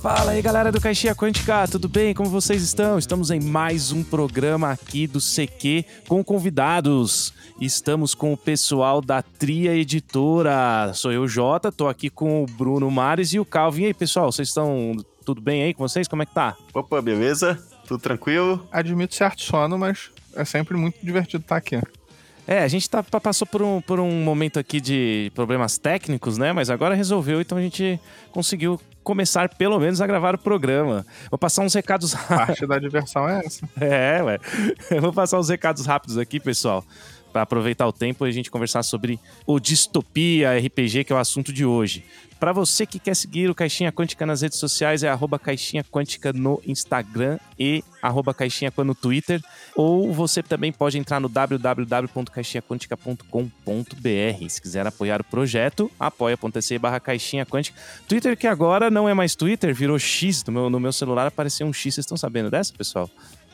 Fala aí, galera do Caixinha Quântica, tudo bem? Como vocês estão? Estamos em mais um programa aqui do CQ com convidados. Estamos com o pessoal da Tria Editora. Sou eu, Jota, tô aqui com o Bruno Mares e o Calvin. E aí, pessoal, vocês estão tudo bem aí com vocês? Como é que tá? Opa, beleza? Tudo tranquilo? Admito certo sono, mas é sempre muito divertido estar aqui. É, a gente tá, passou por um, por um momento aqui de problemas técnicos, né? Mas agora resolveu, então a gente conseguiu começar pelo menos a gravar o programa. Vou passar uns recados Parte da diversão é essa. É, ué. Eu vou passar uns recados rápidos aqui, pessoal, para aproveitar o tempo e a gente conversar sobre o Distopia RPG, que é o assunto de hoje. Para você que quer seguir o Caixinha Quântica nas redes sociais, é arroba Caixinha Quântica no Instagram e arroba Caixinha no Twitter. Ou você também pode entrar no www.caixinhaquântica.com.br. Se quiser apoiar o projeto, apoia.se barra Caixinha Quântica. Twitter que agora não é mais Twitter, virou X. No meu, no meu celular apareceu um X. Vocês estão sabendo dessa, pessoal?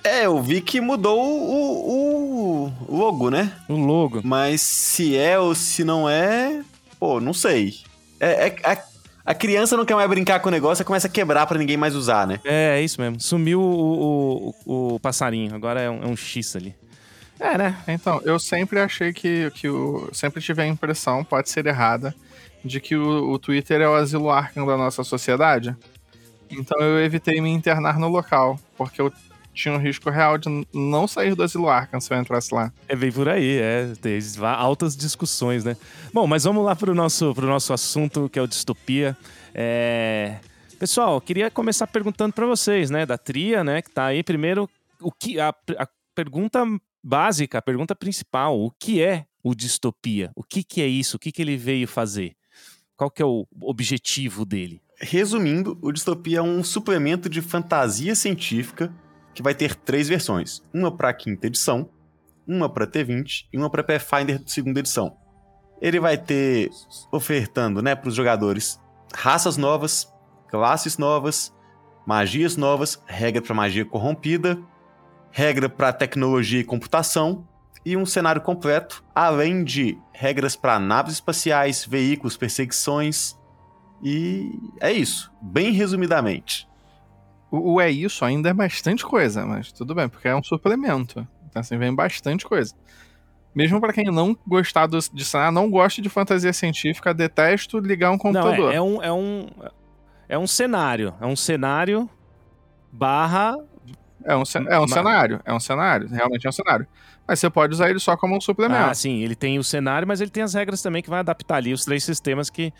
É, eu vi que mudou o, o, logo, né? O logo. Mas se é ou se não é, pô, não sei. É, é, a, a, criança não quer mais brincar com o negócio, começa a quebrar para ninguém mais usar, né? É, é isso mesmo. Sumiu o, o, o passarinho, agora é um, é um, X ali. É, né? Então, eu sempre achei que, que o. Sempre tive a impressão, pode ser errada, de que o, o Twitter é o asilo Arkham da nossa sociedade. Então eu evitei me internar no local, porque eu tinha um risco real de não sair do asilo Arkham se eu entrasse lá. É bem por aí, é. Tem altas discussões, né? Bom, mas vamos lá para o nosso, pro nosso assunto, que é o distopia. É... Pessoal, queria começar perguntando para vocês, né, da tria, né, que tá aí. Primeiro, o que a, a pergunta básica, a pergunta principal, o que é o distopia? O que, que é isso? O que, que ele veio fazer? Qual que é o objetivo dele? Resumindo, o distopia é um suplemento de fantasia científica que vai ter três versões: uma para a quinta edição, uma para T20 e uma para Pathfinder segunda edição. Ele vai ter ofertando, né, para os jogadores raças novas, classes novas, magias novas, regra para magia corrompida, regra para tecnologia e computação e um cenário completo, além de regras para naves espaciais, veículos, perseguições. E é isso, bem resumidamente. O, o, é isso ainda é bastante coisa, mas tudo bem, porque é um suplemento. Então, assim, vem bastante coisa. Mesmo para quem não gostar do, de ah, não gosta de fantasia científica, detesto ligar um computador. Não, é, é, um, é, um, é um cenário. É um cenário barra. É um, é um cenário. É um cenário. Realmente é um cenário. Mas você pode usar ele só como um suplemento. Ah, sim. Ele tem o cenário, mas ele tem as regras também que vai adaptar ali os três sistemas que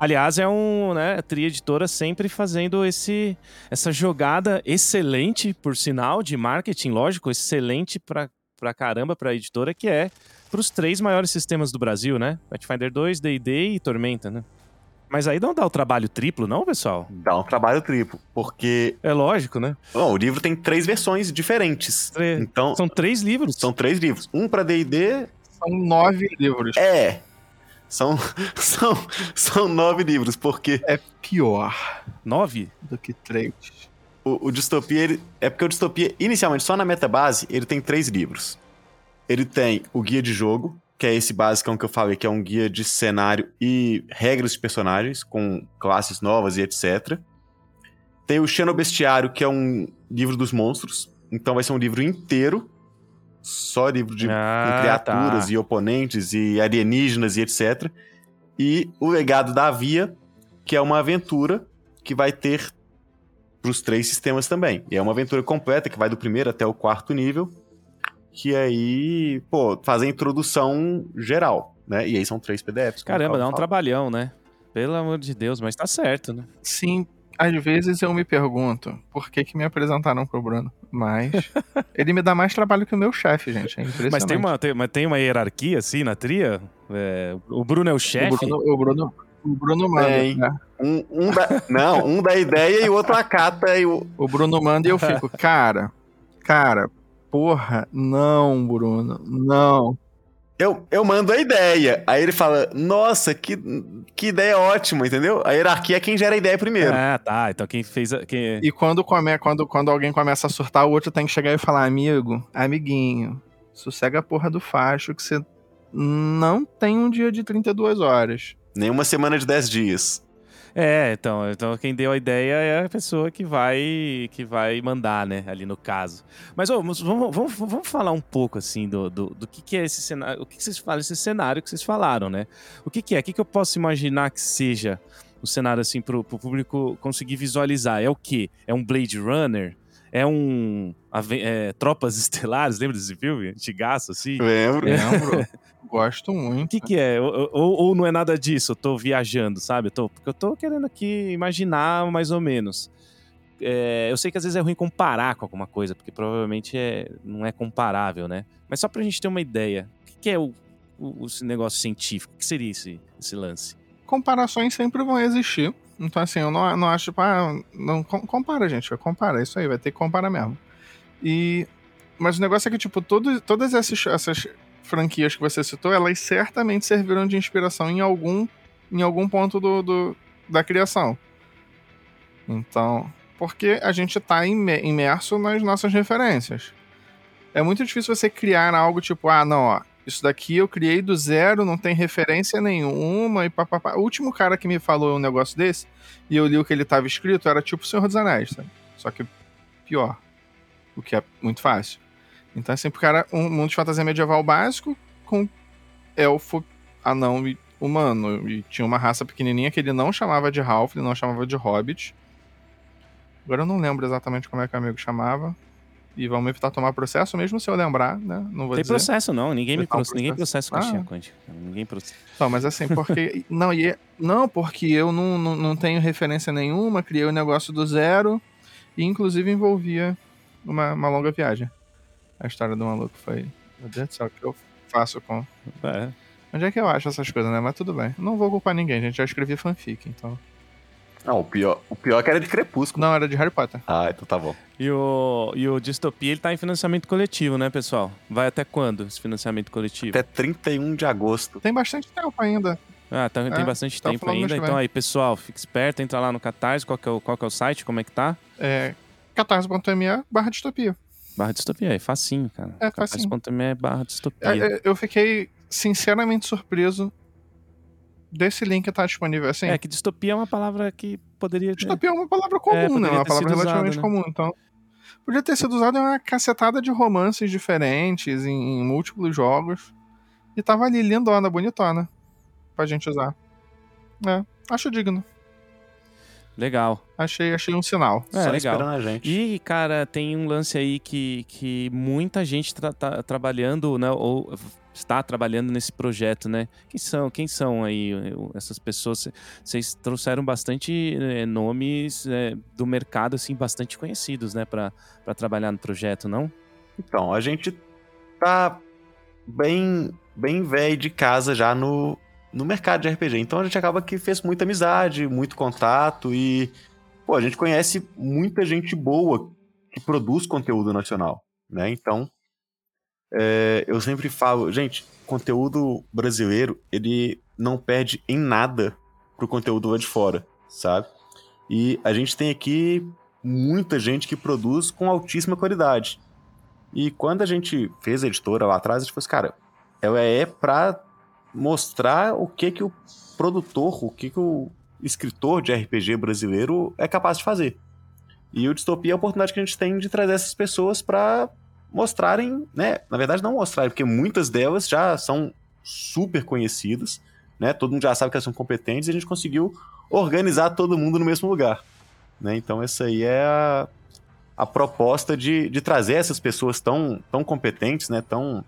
Aliás, é um, né, a Tri Editora sempre fazendo esse, essa jogada excelente, por sinal, de marketing, lógico, excelente pra, pra caramba pra editora, que é pros três maiores sistemas do Brasil, né? Pathfinder 2, D&D e Tormenta, né? Mas aí não dá o trabalho triplo, não, pessoal? Dá um trabalho triplo, porque. É lógico, né? Bom, o livro tem três versões diferentes. Então. São três livros. São três livros. Um para DD. São nove livros. É. São, são, são nove livros, porque. É pior. Nove? Do que três. O, o Distopia, ele, é porque o Distopia, inicialmente, só na metabase, ele tem três livros. Ele tem o guia de jogo, que é esse básico que eu falei, que é um guia de cenário e regras de personagens, com classes novas e etc. Tem o Xenobestiário, que é um livro dos monstros. Então vai ser um livro inteiro só livro de ah, criaturas tá. e oponentes e alienígenas e etc. E o legado da Via, que é uma aventura que vai ter para os três sistemas também. E é uma aventura completa que vai do primeiro até o quarto nível, que aí, pô, faz a introdução geral, né? E aí são três PDFs. Caramba, dá um trabalhão, né? Pelo amor de Deus, mas tá certo, né? Sim, às vezes eu me pergunto por que, que me apresentaram pro Bruno. Mas ele me dá mais trabalho que o meu chefe, gente. É impressionante. Mas tem uma, tem, mas tem uma hierarquia assim na tria? É, o Bruno é o chefe? O Bruno, o Bruno, o Bruno manda. É, né? um, um da, não, um da ideia e o outro acata. E o... o Bruno manda e eu fico, cara, cara, porra, não, Bruno, não eu, eu mando a ideia. Aí ele fala, nossa, que, que ideia ótima, entendeu? A hierarquia é quem gera a ideia primeiro. Ah, tá. Então quem fez. A, quem... E quando, come, quando, quando alguém começa a surtar, o outro tem que chegar e falar, amigo, amiguinho, sossega a porra do facho que você não tem um dia de 32 horas. Nem uma semana de 10 dias. É, então, então quem deu a ideia é a pessoa que vai que vai mandar, né, ali no caso. Mas ô, vamos, vamos, vamos falar um pouco assim do, do, do que, que é esse cenário, o que, que vocês falam, esse cenário que vocês falaram, né? O que, que é? O que, que eu posso imaginar que seja o cenário assim pro, pro público conseguir visualizar? É o quê? É um Blade Runner? É um. É, Tropas Estelares, lembra desse filme? Antigaço, assim? Lembro. Lembro. Gosto muito. O que, que é? Ou, ou, não é nada disso? Eu tô viajando, sabe? Eu tô, porque eu tô querendo aqui imaginar mais ou menos. É, eu sei que às vezes é ruim comparar com alguma coisa, porque provavelmente é, não é comparável, né? Mas só pra gente ter uma ideia, o que, que é o, o, esse negócio científico? O que seria esse, esse lance? Comparações sempre vão existir. Então, assim, eu não, não acho, tipo, ah, não, compara, gente, vai comparar, é isso aí, vai ter que comparar mesmo. E. Mas o negócio é que, tipo, todo, todas essas, essas franquias que você citou, elas certamente serviram de inspiração em algum, em algum ponto do, do da criação. Então, porque a gente está imerso nas nossas referências. É muito difícil você criar algo tipo, ah, não, ó, isso daqui eu criei do zero, não tem referência nenhuma e papapá. O último cara que me falou um negócio desse, e eu li o que ele estava escrito, era tipo o Senhor dos Anéis, sabe? Só que pior. O que é muito fácil. Então é sempre cara, um mundo de fantasia medieval básico com elfo, anão e humano. E tinha uma raça pequenininha que ele não chamava de Ralph, ele não chamava de Hobbit. Agora eu não lembro exatamente como é que o amigo chamava e vamos evitar tomar processo, mesmo se eu lembrar, né? Não vou Tem dizer. processo, não. Ninguém me processo. ninguém processa com ah. a quântica. Ninguém processa. Não, mas assim, porque. não, e, é, não, porque eu não, não, não tenho referência nenhuma, criei o um negócio do zero, e inclusive envolvia uma, uma longa viagem. A história do maluco foi. Meu Deus do céu, o que eu faço com. É. Onde é que eu acho essas coisas, né? Mas tudo bem. Não vou culpar ninguém, gente. Já escrevi fanfic, então. Não, o pior, o pior é que era de Crepúsculo. Não, era de Harry Potter. Ah, então tá bom. E o, e o Distopia, ele tá em financiamento coletivo, né, pessoal? Vai até quando esse financiamento coletivo? Até 31 de agosto. Tem bastante tempo ainda. Ah, tá, tem É, bastante tá tempo ainda. Então aí, pessoal, fica esperto, entra lá no Catarse, qual que é o, qual que é o site, como é que tá? É catarse.me barra distopia. Barra Distopia, é facinho, cara. É facinho. Catarse.me barra Distopia. É, é, Eu fiquei sinceramente surpreso desse link estar disponível assim. É, que distopia é uma palavra que poderia... Distopia é uma palavra comum, É, né? Uma palavra relativamente né? comum. Então, podia ter sido usado em uma cacetada de romances diferentes, em, em múltiplos jogos. E tava ali lindona, bonitona. Pra gente usar. É, acho digno. Legal. Achei, achei um sinal. É, Só legal. esperando a gente. E, cara, tem um lance aí que, que muita gente tá, tá trabalhando, né? Ou está trabalhando nesse projeto, né? Quem são, quem são aí essas pessoas? Vocês trouxeram bastante eh, nomes eh, do mercado, assim, bastante conhecidos, né? Pra trabalhar no projeto, não? Então, a gente tá bem, bem velho de casa já no, no mercado de RPG. Então a gente acaba que fez muita amizade, muito contato e, pô, a gente conhece muita gente boa que produz conteúdo nacional, né? Então, é, eu sempre falo, gente, conteúdo brasileiro, ele não perde em nada pro conteúdo lá de fora, sabe? E a gente tem aqui muita gente que produz com altíssima qualidade. E quando a gente fez a editora lá atrás, a gente falou assim, cara, ela é pra mostrar o que que o produtor, o que que o escritor de RPG brasileiro é capaz de fazer. E o Distopia é a oportunidade que a gente tem de trazer essas pessoas pra mostrarem, né? Na verdade, não mostrarem, porque muitas delas já são super conhecidas, né? Todo mundo já sabe que elas são competentes e a gente conseguiu organizar todo mundo no mesmo lugar, né? Então essa aí é a, a proposta de, de trazer essas pessoas tão, tão competentes, né? Tão,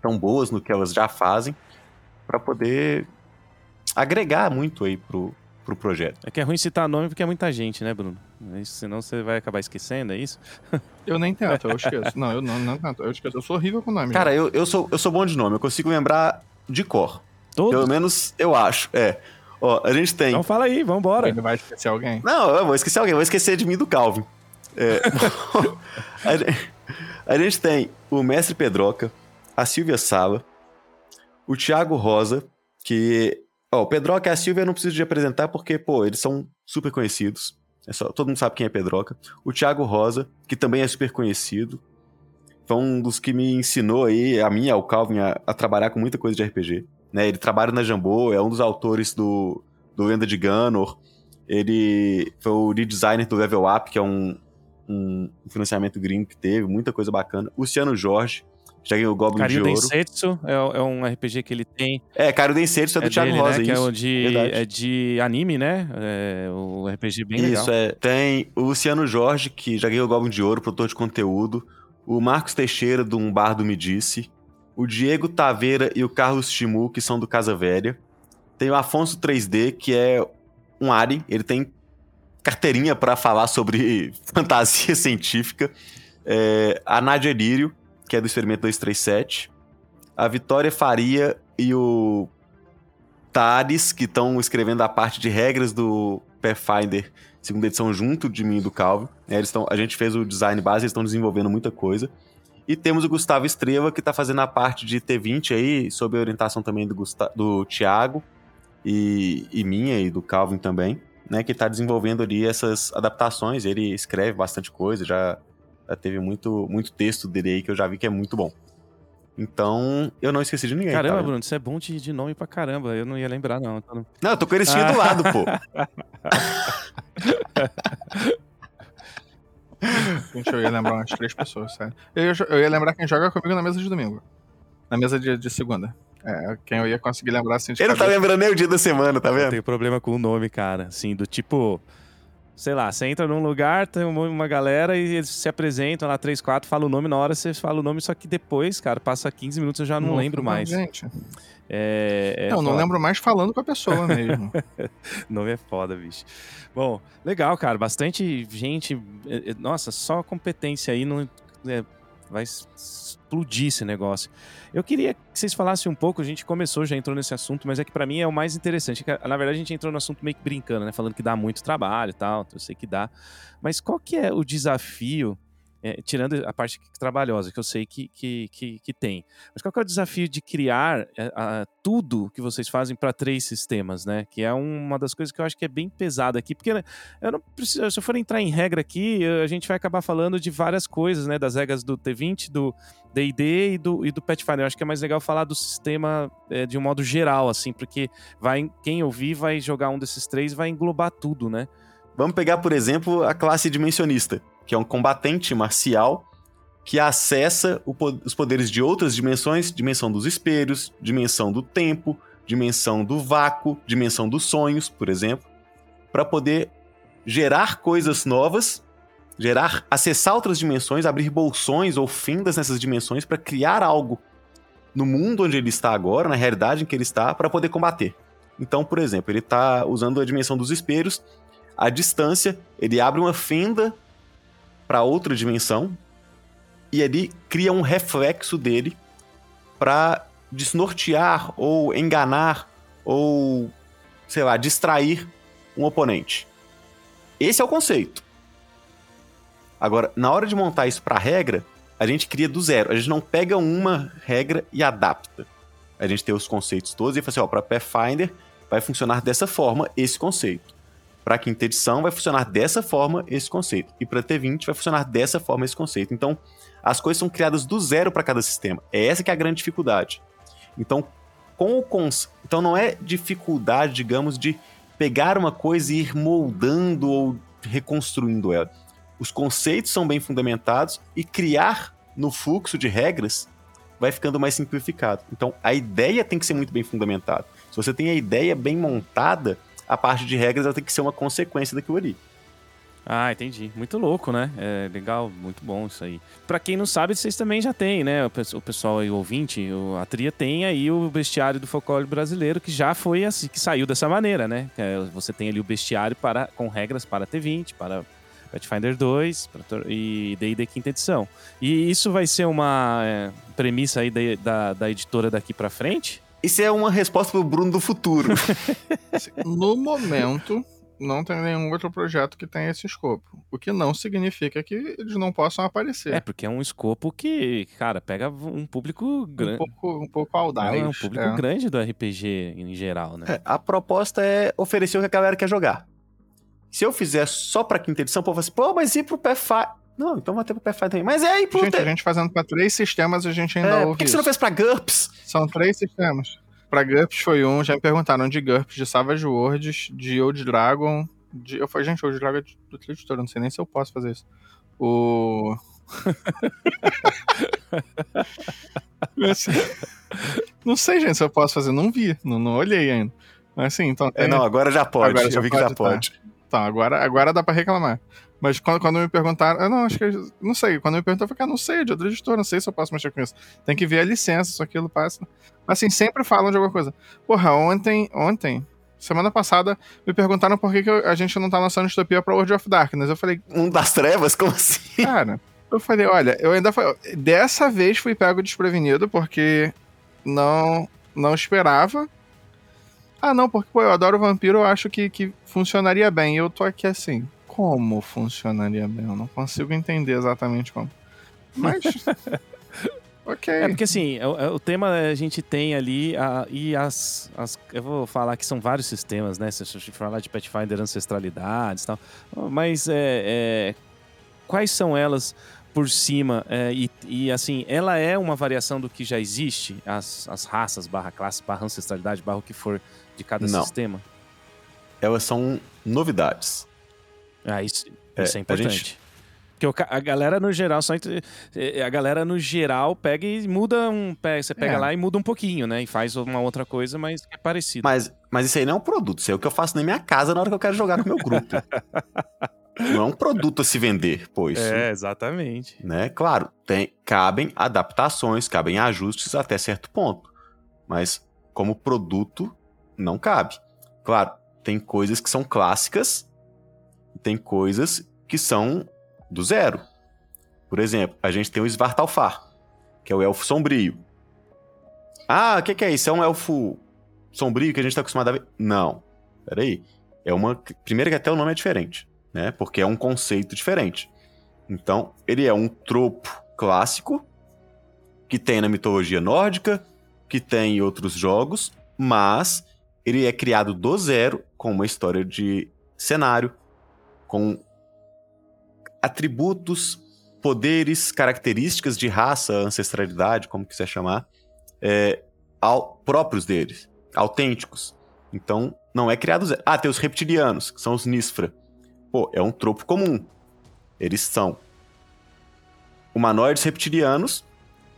tão boas no que elas já fazem, para poder agregar muito aí pro, pro projeto. É que é ruim citar nome porque é muita gente, né, Bruno? Isso, senão você vai acabar esquecendo, é isso? Eu nem tento, eu esqueço. Não, eu não, não tento. Eu esqueço. Eu sou horrível com nome. Cara, eu, eu, sou, eu sou bom de nome, eu consigo lembrar de cor. Todos? Pelo menos eu acho. É. Ó, a gente tem. Então fala aí, vambora. Ele vai esquecer alguém. Não, eu vou esquecer alguém, vou esquecer de mim e do Calvin. É, a, gente, a gente tem o Mestre Pedroca, a Silvia Sala, o Thiago Rosa, que. Ó, o Pedroca e a Silvia eu não preciso de apresentar porque, pô, eles são super conhecidos. É só, todo mundo sabe quem é Pedroca. O Thiago Rosa, que também é super conhecido. Foi um dos que me ensinou aí, a mim ao Calvin, a, a trabalhar com muita coisa de RPG. Né? Ele trabalha na Jambô, é um dos autores do, do Lenda de Ganor. Ele foi o designer do Level Up, que é um, um financiamento gringo que teve, muita coisa bacana. Luciano Jorge, já ganhou o Goblin Cario de Ouro. Densetsu é, é um RPG que ele tem. É, Cario Densetsu é do é Thiago dele, Rosa, né? Que é, isso. o de, verdade. é de anime, né? É o RPG bem legal. Isso, é. Tem o Luciano Jorge, que já ganhou o Goblin de Ouro, produtor de conteúdo. O Marcos Teixeira, do Um Bar do Me Disse. O Diego Taveira e o Carlos Chimu, que são do Casa Velha. Tem o Afonso 3D, que é um Ari. Ele tem carteirinha pra falar sobre fantasia científica. É, a Nádia Lírio, que é do Experimento 237. A Vitória Faria e o Tares, que estão escrevendo a parte de regras do Pathfinder segunda edição junto de mim e do Calvin. É, eles a gente fez o design base, eles estão desenvolvendo muita coisa. E temos o Gustavo Estreva, que está fazendo a parte de T20 aí, sob a orientação também do, Gusta do Thiago e, e minha e do Calvin também, né? Que está desenvolvendo ali essas adaptações. Ele escreve bastante coisa, já teve muito, muito texto dele aí que eu já vi que é muito bom. Então, eu não esqueci de ninguém. Caramba, tá? Bruno, você é bom de, de nome pra caramba. Eu não ia lembrar, não. Não, eu tô com eles ah. do lado, pô. Gente, eu ia lembrar umas três pessoas, sério. Eu ia, eu ia lembrar quem joga comigo na mesa de domingo. Na mesa de, de segunda. É, quem eu ia conseguir lembrar assim de Ele não tá lembrando nem o dia da semana, tá vendo? Eu tenho problema com o nome, cara. Assim, do tipo. Sei lá, você entra num lugar, tem uma galera e eles se apresentam lá, três, quatro, fala o nome, na hora você fala o nome, só que depois, cara, passa 15 minutos eu já não, não lembro mais. Gente. É, é não, não lembro mais falando com a pessoa mesmo. nome é foda, bicho. Bom, legal, cara. Bastante gente. Nossa, só competência aí não. É, vai explodir esse negócio. Eu queria que vocês falassem um pouco, a gente começou, já entrou nesse assunto, mas é que para mim é o mais interessante. Na verdade, a gente entrou no assunto meio que brincando, né? Falando que dá muito trabalho e tal, eu sei que dá. Mas qual que é o desafio é, tirando a parte trabalhosa, que eu sei que, que, que, que tem. Mas qual é o desafio de criar é, a, tudo que vocês fazem para três sistemas, né? Que é uma das coisas que eu acho que é bem pesada aqui, porque né, eu não preciso, se eu for entrar em regra aqui, a gente vai acabar falando de várias coisas, né? Das regras do T20, do D&D e do, e do Pathfinder. Eu acho que é mais legal falar do sistema é, de um modo geral, assim, porque vai, quem ouvir vai jogar um desses três vai englobar tudo, né? Vamos pegar, por exemplo, a classe dimensionista que é um combatente marcial que acessa o, os poderes de outras dimensões, dimensão dos espelhos, dimensão do tempo, dimensão do vácuo, dimensão dos sonhos, por exemplo, para poder gerar coisas novas, gerar, acessar outras dimensões, abrir bolsões ou findas nessas dimensões para criar algo no mundo onde ele está agora, na realidade em que ele está, para poder combater. Então, por exemplo, ele está usando a dimensão dos espelhos, à distância, ele abre uma fenda para outra dimensão e ali cria um reflexo dele para desnortear ou enganar ou sei lá, distrair um oponente. Esse é o conceito. Agora, na hora de montar isso para regra, a gente cria do zero. A gente não pega uma regra e adapta. A gente tem os conceitos todos e fala assim, ó, para Pathfinder vai funcionar dessa forma esse conceito. Para a quinta edição vai funcionar dessa forma esse conceito. E para T20 vai funcionar dessa forma esse conceito. Então, as coisas são criadas do zero para cada sistema. É essa que é a grande dificuldade. Então, com o cons... então não é dificuldade, digamos, de pegar uma coisa e ir moldando ou reconstruindo ela. Os conceitos são bem fundamentados e criar no fluxo de regras vai ficando mais simplificado. Então, a ideia tem que ser muito bem fundamentada. Se você tem a ideia bem montada, a parte de regras ela tem que ser uma consequência daquilo ali. Ah, entendi. Muito louco, né? É legal, muito bom isso aí. Pra quem não sabe, vocês também já têm, né? O pessoal aí, o ouvinte, a Tria tem aí o bestiário do folclore brasileiro, que já foi assim, que saiu dessa maneira, né? É, você tem ali o bestiário para, com regras para T20, para Pathfinder 2 e D&D quinta edição. E isso vai ser uma é, premissa aí da, da, da editora daqui para frente? Isso é uma resposta pro Bruno do futuro. no momento, não tem nenhum outro projeto que tenha esse escopo. O que não significa que eles não possam aparecer. É, porque é um escopo que, cara, pega um público grande. Um pouco, um pouco audaz. É um público é. grande do RPG em geral, né? É, a proposta é oferecer o que a galera quer jogar. Se eu fizer só pra quinta edição, o povo vai assim, pô, mas e pro Pathfinder? Não, então vai ter pro Pathfinder também. Mas é aí, pro... Gente, a gente fazendo pra três sistemas, a gente ainda é, ouve Por que, que você não fez pra GURPS? São três sistemas. Pra GURPS foi um, já me perguntaram de GURPS, de Savage Worlds, de Old Dragon De, eu falei, gente, hoje jogo do editor, não sei nem se eu posso fazer isso. O. não sei, gente, se eu posso fazer, não vi, não, não olhei ainda. Mas assim, então. Tem... É, não, agora já pode. Agora já eu vi pode, que já tá. pode. Então, agora, agora dá pra reclamar. Mas quando, quando me perguntaram, eu não, acho que. Não sei. Quando me perguntaram, eu falei, ah, não sei, de outro editor, não sei se eu posso mexer com isso. Tem que ver a licença, se aquilo passa. Mas assim, sempre falam de alguma coisa. Porra, ontem, ontem, semana passada, me perguntaram por que, que a gente não tá lançando distopia pra World of Darkness. Eu falei. Um das trevas? Como assim? Cara, eu falei, olha, eu ainda fui. Dessa vez fui pego desprevenido, porque não, não esperava. Ah, não, porque pô, eu adoro vampiro, eu acho que, que funcionaria bem. Eu tô aqui assim como funcionaria bem. Eu não consigo entender exatamente como. Mas. ok. É porque assim, o, é, o, tema a gente tem ali a, e as, as. Eu vou falar que são vários sistemas, né? Se a gente falar de Pathfinder ancestralidades e tal. Mas é, é, quais são elas por cima? É, e, e, assim, ela é uma variação do que já existe? As, as raças, barra classe, barra ancestralidade, barra o que for de cada não. sistema? Elas são novidades. Ah, isso, é, isso é importante. Gente... Porque a galera no geral, só é, a galera no geral pega e muda um. Você pega é. lá e muda um pouquinho, né? E faz uma outra coisa, mas é parecido. Mas, mas isso aí não é um produto, isso é o que eu faço na minha casa na hora que eu quero jogar com o meu grupo. não é um produto a se vender, pô. Isso, é, exatamente. Né? Claro, tem, cabem adaptações, cabem ajustes até certo ponto. Mas como produto, não cabe. Claro, tem coisas que são clássicas tem coisas que são do zero. Por exemplo, a gente tem o Svartalfar, que é o elfo sombrio. Ah, o que, que, é isso? É um elfo sombrio que a gente está acostumado a ver? Não. Peraí. É uma. Primeiro que até o nome é diferente, né? Porque é um conceito diferente. Então, ele é um tropo clássico que tem na mitologia nórdica, que tem em outros jogos, mas ele é criado do zero com uma história de cenário, com atributos, poderes, características de raça, ancestralidade, como quiser chamar, é, ao, próprios deles, autênticos. Então, não é criado zero. Ah, tem os reptilianos, que são os Nisfra. Pô, é um tropo comum. Eles são humanoides reptilianos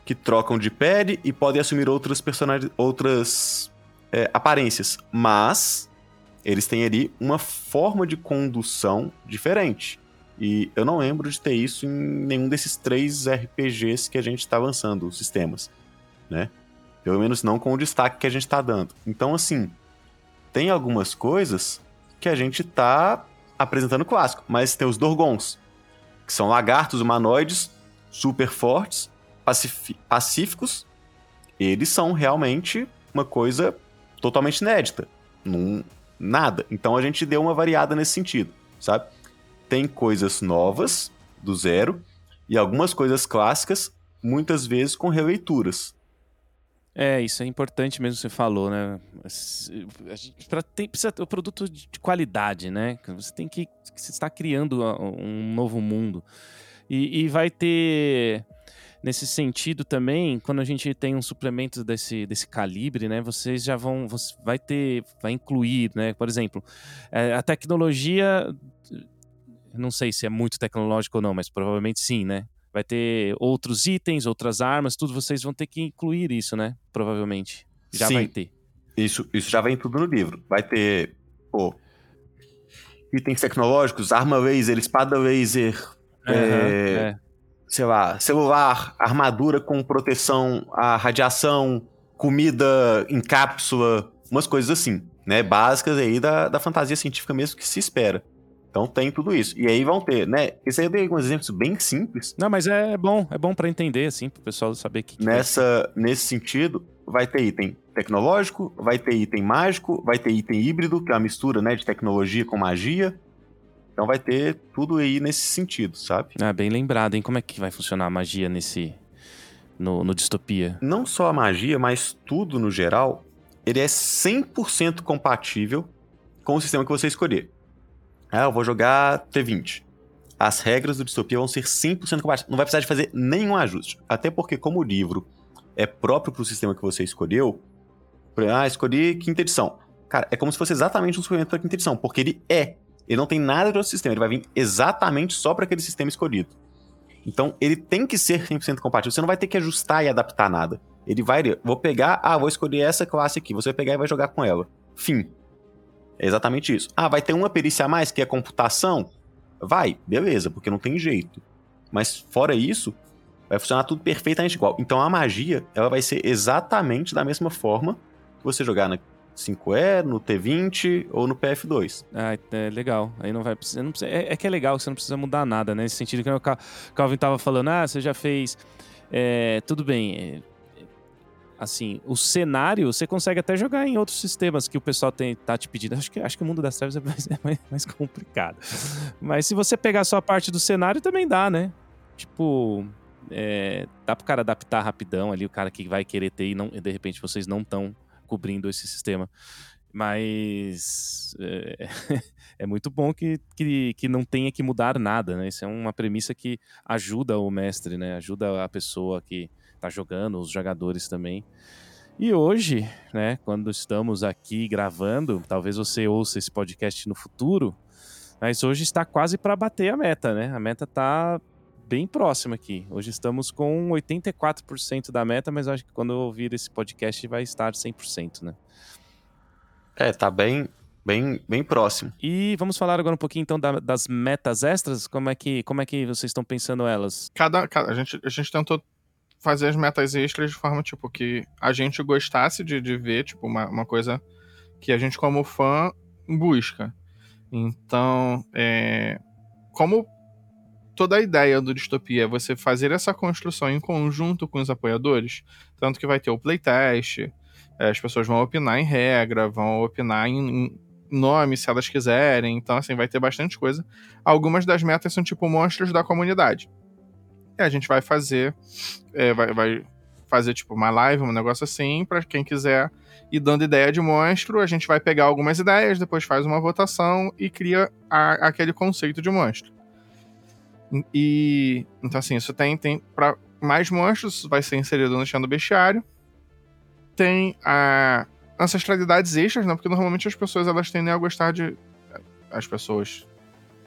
que trocam de pele e podem assumir outras outras é, aparências. Mas eles têm ali uma forma de condução diferente. E eu não lembro de ter isso em nenhum desses três RPGs que a gente está lançando, os sistemas, né? Pelo menos não com o destaque que a gente está dando. Então, assim, tem algumas coisas que a gente está apresentando clássico, mas tem os Dorgons, que são lagartos humanoides super fortes, pacíficos. Eles são realmente uma coisa totalmente inédita. Num, nada. Então a gente deu uma variada nesse sentido, sabe? Tem coisas novas, do zero, e algumas coisas clássicas, muitas vezes com releituras. É, isso é importante mesmo que você falou, né? Para ter precisa ter o produto de qualidade, né? Você tem que você está criando um novo mundo e, e vai ter nesse sentido também, quando a gente tem um suplemento desse, desse calibre, né, vocês já vão, você vai ter, vai incluir, né, por exemplo, é, a tecnologia, não sei se é muito tecnológico ou não, mas provavelmente sim, né, vai ter outros itens, outras armas, tudo vocês vão ter que incluir isso, né, provavelmente, já sim. vai ter. Isso, isso já vem tudo no livro, vai ter, pô, itens tecnológicos, arma laser, espada laser, uhum, é... é sei lá, celular, armadura com proteção à radiação, comida em cápsula, umas coisas assim, né? Básicas aí da, da fantasia científica mesmo que se espera. Então tem tudo isso. E aí vão ter, né? Esse aí eu dei alguns exemplos bem simples. Não, mas é bom, é bom para entender, assim, pro pessoal saber que. Nessa, que nesse sentido, vai ter item tecnológico, vai ter item mágico, vai ter item híbrido, que é uma mistura, né, de tecnologia com magia. Então vai ter tudo aí nesse sentido, sabe? Ah, bem lembrado, hein? Como é que vai funcionar a magia nesse. No, no Distopia? Não só a magia, mas tudo no geral, ele é 100% compatível com o sistema que você escolher. Ah, eu vou jogar T20. As regras do Distopia vão ser 100% compatíveis. Não vai precisar de fazer nenhum ajuste. Até porque, como o livro é próprio para o sistema que você escolheu, ah, escolhi quinta edição. Cara, é como se fosse exatamente um suplemento para quinta edição, porque ele é Ele não tem nada de outro sistema, ele vai vir exatamente só para aquele sistema escolhido. Então, ele tem que ser 100% compatível. Você não vai ter que ajustar e adaptar nada. Ele vai, vou pegar, ah, vou escolher essa classe aqui, você vai pegar e vai jogar com ela. Fim. É exatamente isso. Ah, vai ter uma perícia a mais que é computação? Vai, beleza, porque não tem jeito. Mas fora isso, vai funcionar tudo perfeitamente igual. Então a magia, ela vai ser exatamente da mesma forma que você jogar na 5E, no T20 ou no PF2. Ah, é legal. Aí não vai precisar. Não precisa, é, é, que é legal, você não precisa mudar nada, né? Nesse sentido que o Calvin tava falando, ah, você já fez. É, tudo bem. É, assim, o cenário você consegue até jogar em outros sistemas que o pessoal tem, tá te pedindo. Acho que, acho que o mundo das trevas é mais, é mais, complicado. Mas se você pegar só a parte do cenário, também dá, né? Tipo, é, dá pro cara adaptar rapidão ali, o cara que vai querer ter e não, de repente vocês não estão cobrindo esse sistema. Mas é, é muito bom que, que, que, não tenha que mudar nada, né? Isso é uma premissa que ajuda o mestre, né? Ajuda a pessoa que está jogando, os jogadores também. E hoje, né, quando estamos aqui gravando, talvez você ouça esse podcast no futuro, mas hoje está quase para bater a meta, né? A meta está bem próxima aqui. Hoje estamos com 84% da meta, mas acho que quando eu ouvir esse podcast vai estar 100%, né? É, tá bem, bem, bem próximo. E vamos falar agora um pouquinho então da, das metas extras. Como é que, como é que vocês estão pensando elas? Cada, cada a gente, a gente tentou fazer as metas extras de forma tipo que a gente gostasse de, de ver, tipo uma, uma coisa que a gente como fã busca. Então, é, como toda a ideia do Distopia é você fazer essa construção em conjunto com os apoiadores, tanto que vai ter o playtest, é, as pessoas vão opinar em regra, vão opinar em nome se elas quiserem, então assim, vai ter bastante coisa. Algumas das metas são tipo monstros da comunidade. E a gente vai fazer, é, vai, vai fazer tipo uma live, um negócio assim, para quem quiser ir dando ideia de monstro, a gente vai pegar algumas ideias, depois faz uma votação e cria a, aquele conceito de monstro. E então assim, isso tem tem para mais monstros, vai ser inserido no chão do bestiário. Tem a ancestralidades extras, né? Porque normalmente as pessoas elas tendem a gostar de as pessoas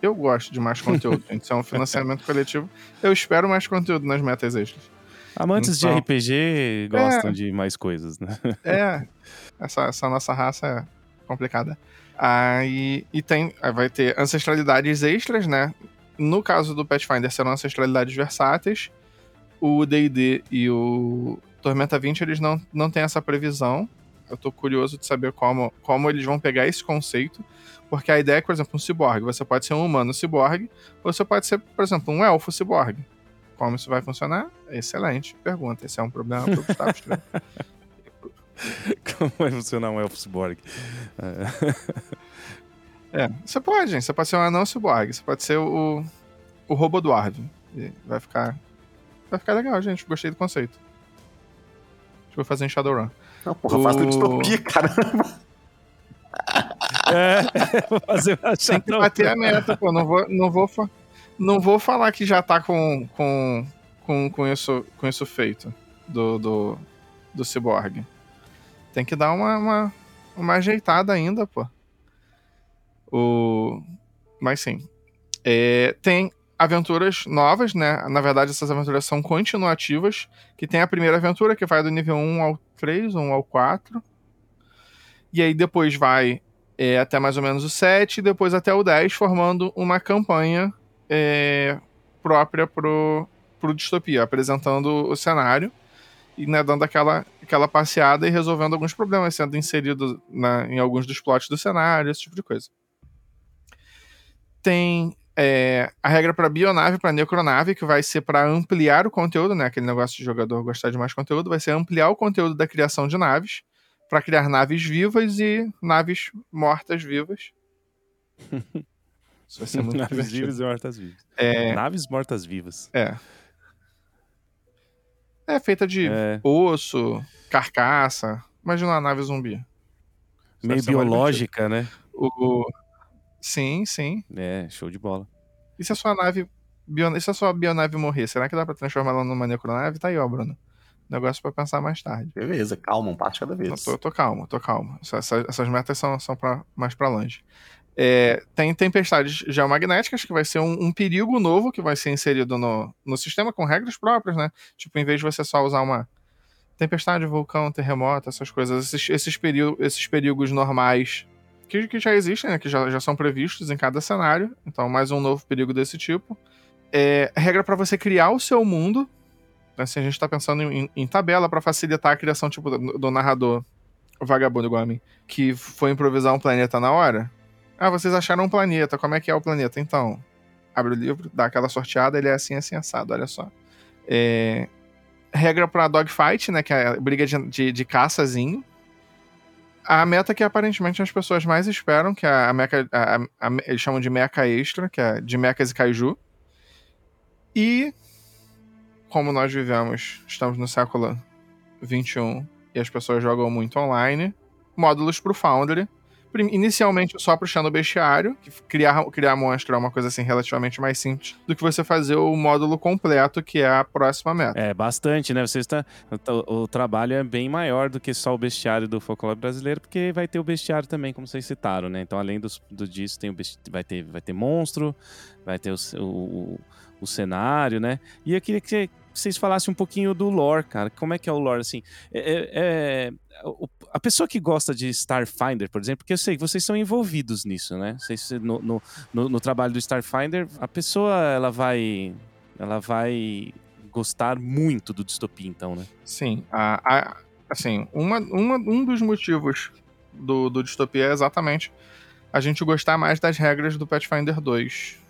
eu gosto de mais conteúdo, gente. Isso é um financiamento coletivo. Eu espero mais conteúdo nas metas extras. Amantes então, de RPG gostam é, de mais coisas, né? É. Essa, essa nossa raça é complicada. Aí, e tem, aí vai ter ancestralidades extras, né? No caso do Pathfinder, serão ancestralidades versáteis. O D&D e o Tormenta 20, eles não, não têm essa previsão. Eu tô curioso de saber como, como eles vão pegar esse conceito. Porque a ideia é, por exemplo, um ciborgue. Você pode ser um humano ciborgue, ou você pode ser, por exemplo, um elfo ciborgue. Como isso vai funcionar? Excelente pergunta. Esse é um problema para o Gustavo Como vai funcionar um elfo ciborgue? É, você pode, gente. Você pode ser um anão ciborgue. Você pode ser o, o robô do Arvin. Vai ficar. Vai ficar legal, gente. Gostei do conceito. Acho que vou fazer em Shadowrun. Não, porra, o... faço distopia, caramba. É, vou fazer uma Tem que bater a meta, pô. Não vou, não vou, não vou falar que já tá com, com, com, com, isso, com isso feito do, do, do Cyborg. Tem que dar uma, uma, uma ajeitada ainda, pô. O... Mas sim. É, tem aventuras novas, né? Na verdade, essas aventuras são continuativas. Que tem a primeira aventura, que vai do nível 1 ao 3, 1 ao 4. E aí depois vai é, até mais ou menos o 7, e depois até o 10, formando uma campanha é, própria pro, pro Distopia, apresentando o cenário e né, dando aquela, aquela passeada e resolvendo alguns problemas, sendo inserido na, em alguns dos plots do cenário, esse tipo de coisa tem é, a regra para bionave, para necronave, que vai ser para ampliar o conteúdo, né? Aquele negócio de jogador gostar de mais conteúdo, vai ser ampliar o conteúdo da criação de naves, para criar naves vivas e naves mortas vivas. Isso vai ser muito Naves vivas e mortas vivas. É... Naves mortas vivas. É. É feita de é. osso, carcaça. Imagina uma nave zumbi. Isso Meio biológica, né? O, Sim, sim. É, show de bola. E se a sua nave. Bio... E se a sua bionave morrer, será que dá pra transformar ela numa necronave? Tá aí, ó, Bruno. Negócio pra pensar mais tarde. Beleza, calma, um passo cada vez. Eu tô, tô calmo, tô calmo. Essas, essas metas são, são pra, mais pra longe. É, tem tempestades geomagnéticas, que vai ser um, um, perigo novo que vai ser inserido no, no sistema com regras próprias, né? Tipo, em vez de você só usar uma tempestade, vulcão, terremoto, essas coisas, esses, esses, perigo, esses perigos normais que, que já existem, né? Que já, já são previstos em cada cenário. Então, mais um novo perigo desse tipo. É, regra para você criar o seu mundo. Assim, a gente está pensando em, em tabela para facilitar a criação tipo, do, do narrador vagabundo igual a mim, que foi improvisar um planeta na hora. Ah, vocês acharam um planeta, como é que é o planeta? Então, abre o livro, dá aquela sorteada, ele é assim, assim, assado, olha só. É... Regra pra dogfight, né, que é briga de, de, de caçazinho. A meta que aparentemente as pessoas mais esperam, que é a meca, a, a, eles chamam de meca extra, que é de mechas e kaiju. E, como nós vivemos, estamos no século 21 e as pessoas jogam muito online, módulos pro Foundry, inicialmente só puxando o bestiário, que criar, criar monstro é uma coisa assim relativamente mais simples do que você fazer o módulo completo, que é a próxima meta. É, bastante, né? Você está, o, o trabalho é bem maior do que só o bestiário do folclore brasileiro, porque vai ter o bestiário também, como vocês citaram, né? Então, além dos, do disso, tem o vai, ter, vai ter monstro, vai ter o, o, o cenário, né? E eu queria que vocês falassem um pouquinho do lore, cara. Como é que é o lore, assim? É, é, é a pessoa que gosta de Starfinder, por exemplo, porque eu sei que vocês são envolvidos nisso, né? Vocês, no, no, no, no trabalho do Starfinder, a pessoa, ela vai... Ela vai gostar muito do Distopia, então, né? Sim. A, a, assim, uma, uma, um dos motivos do, do Distopia é exatamente a gente gostar mais das regras do Pathfinder 2.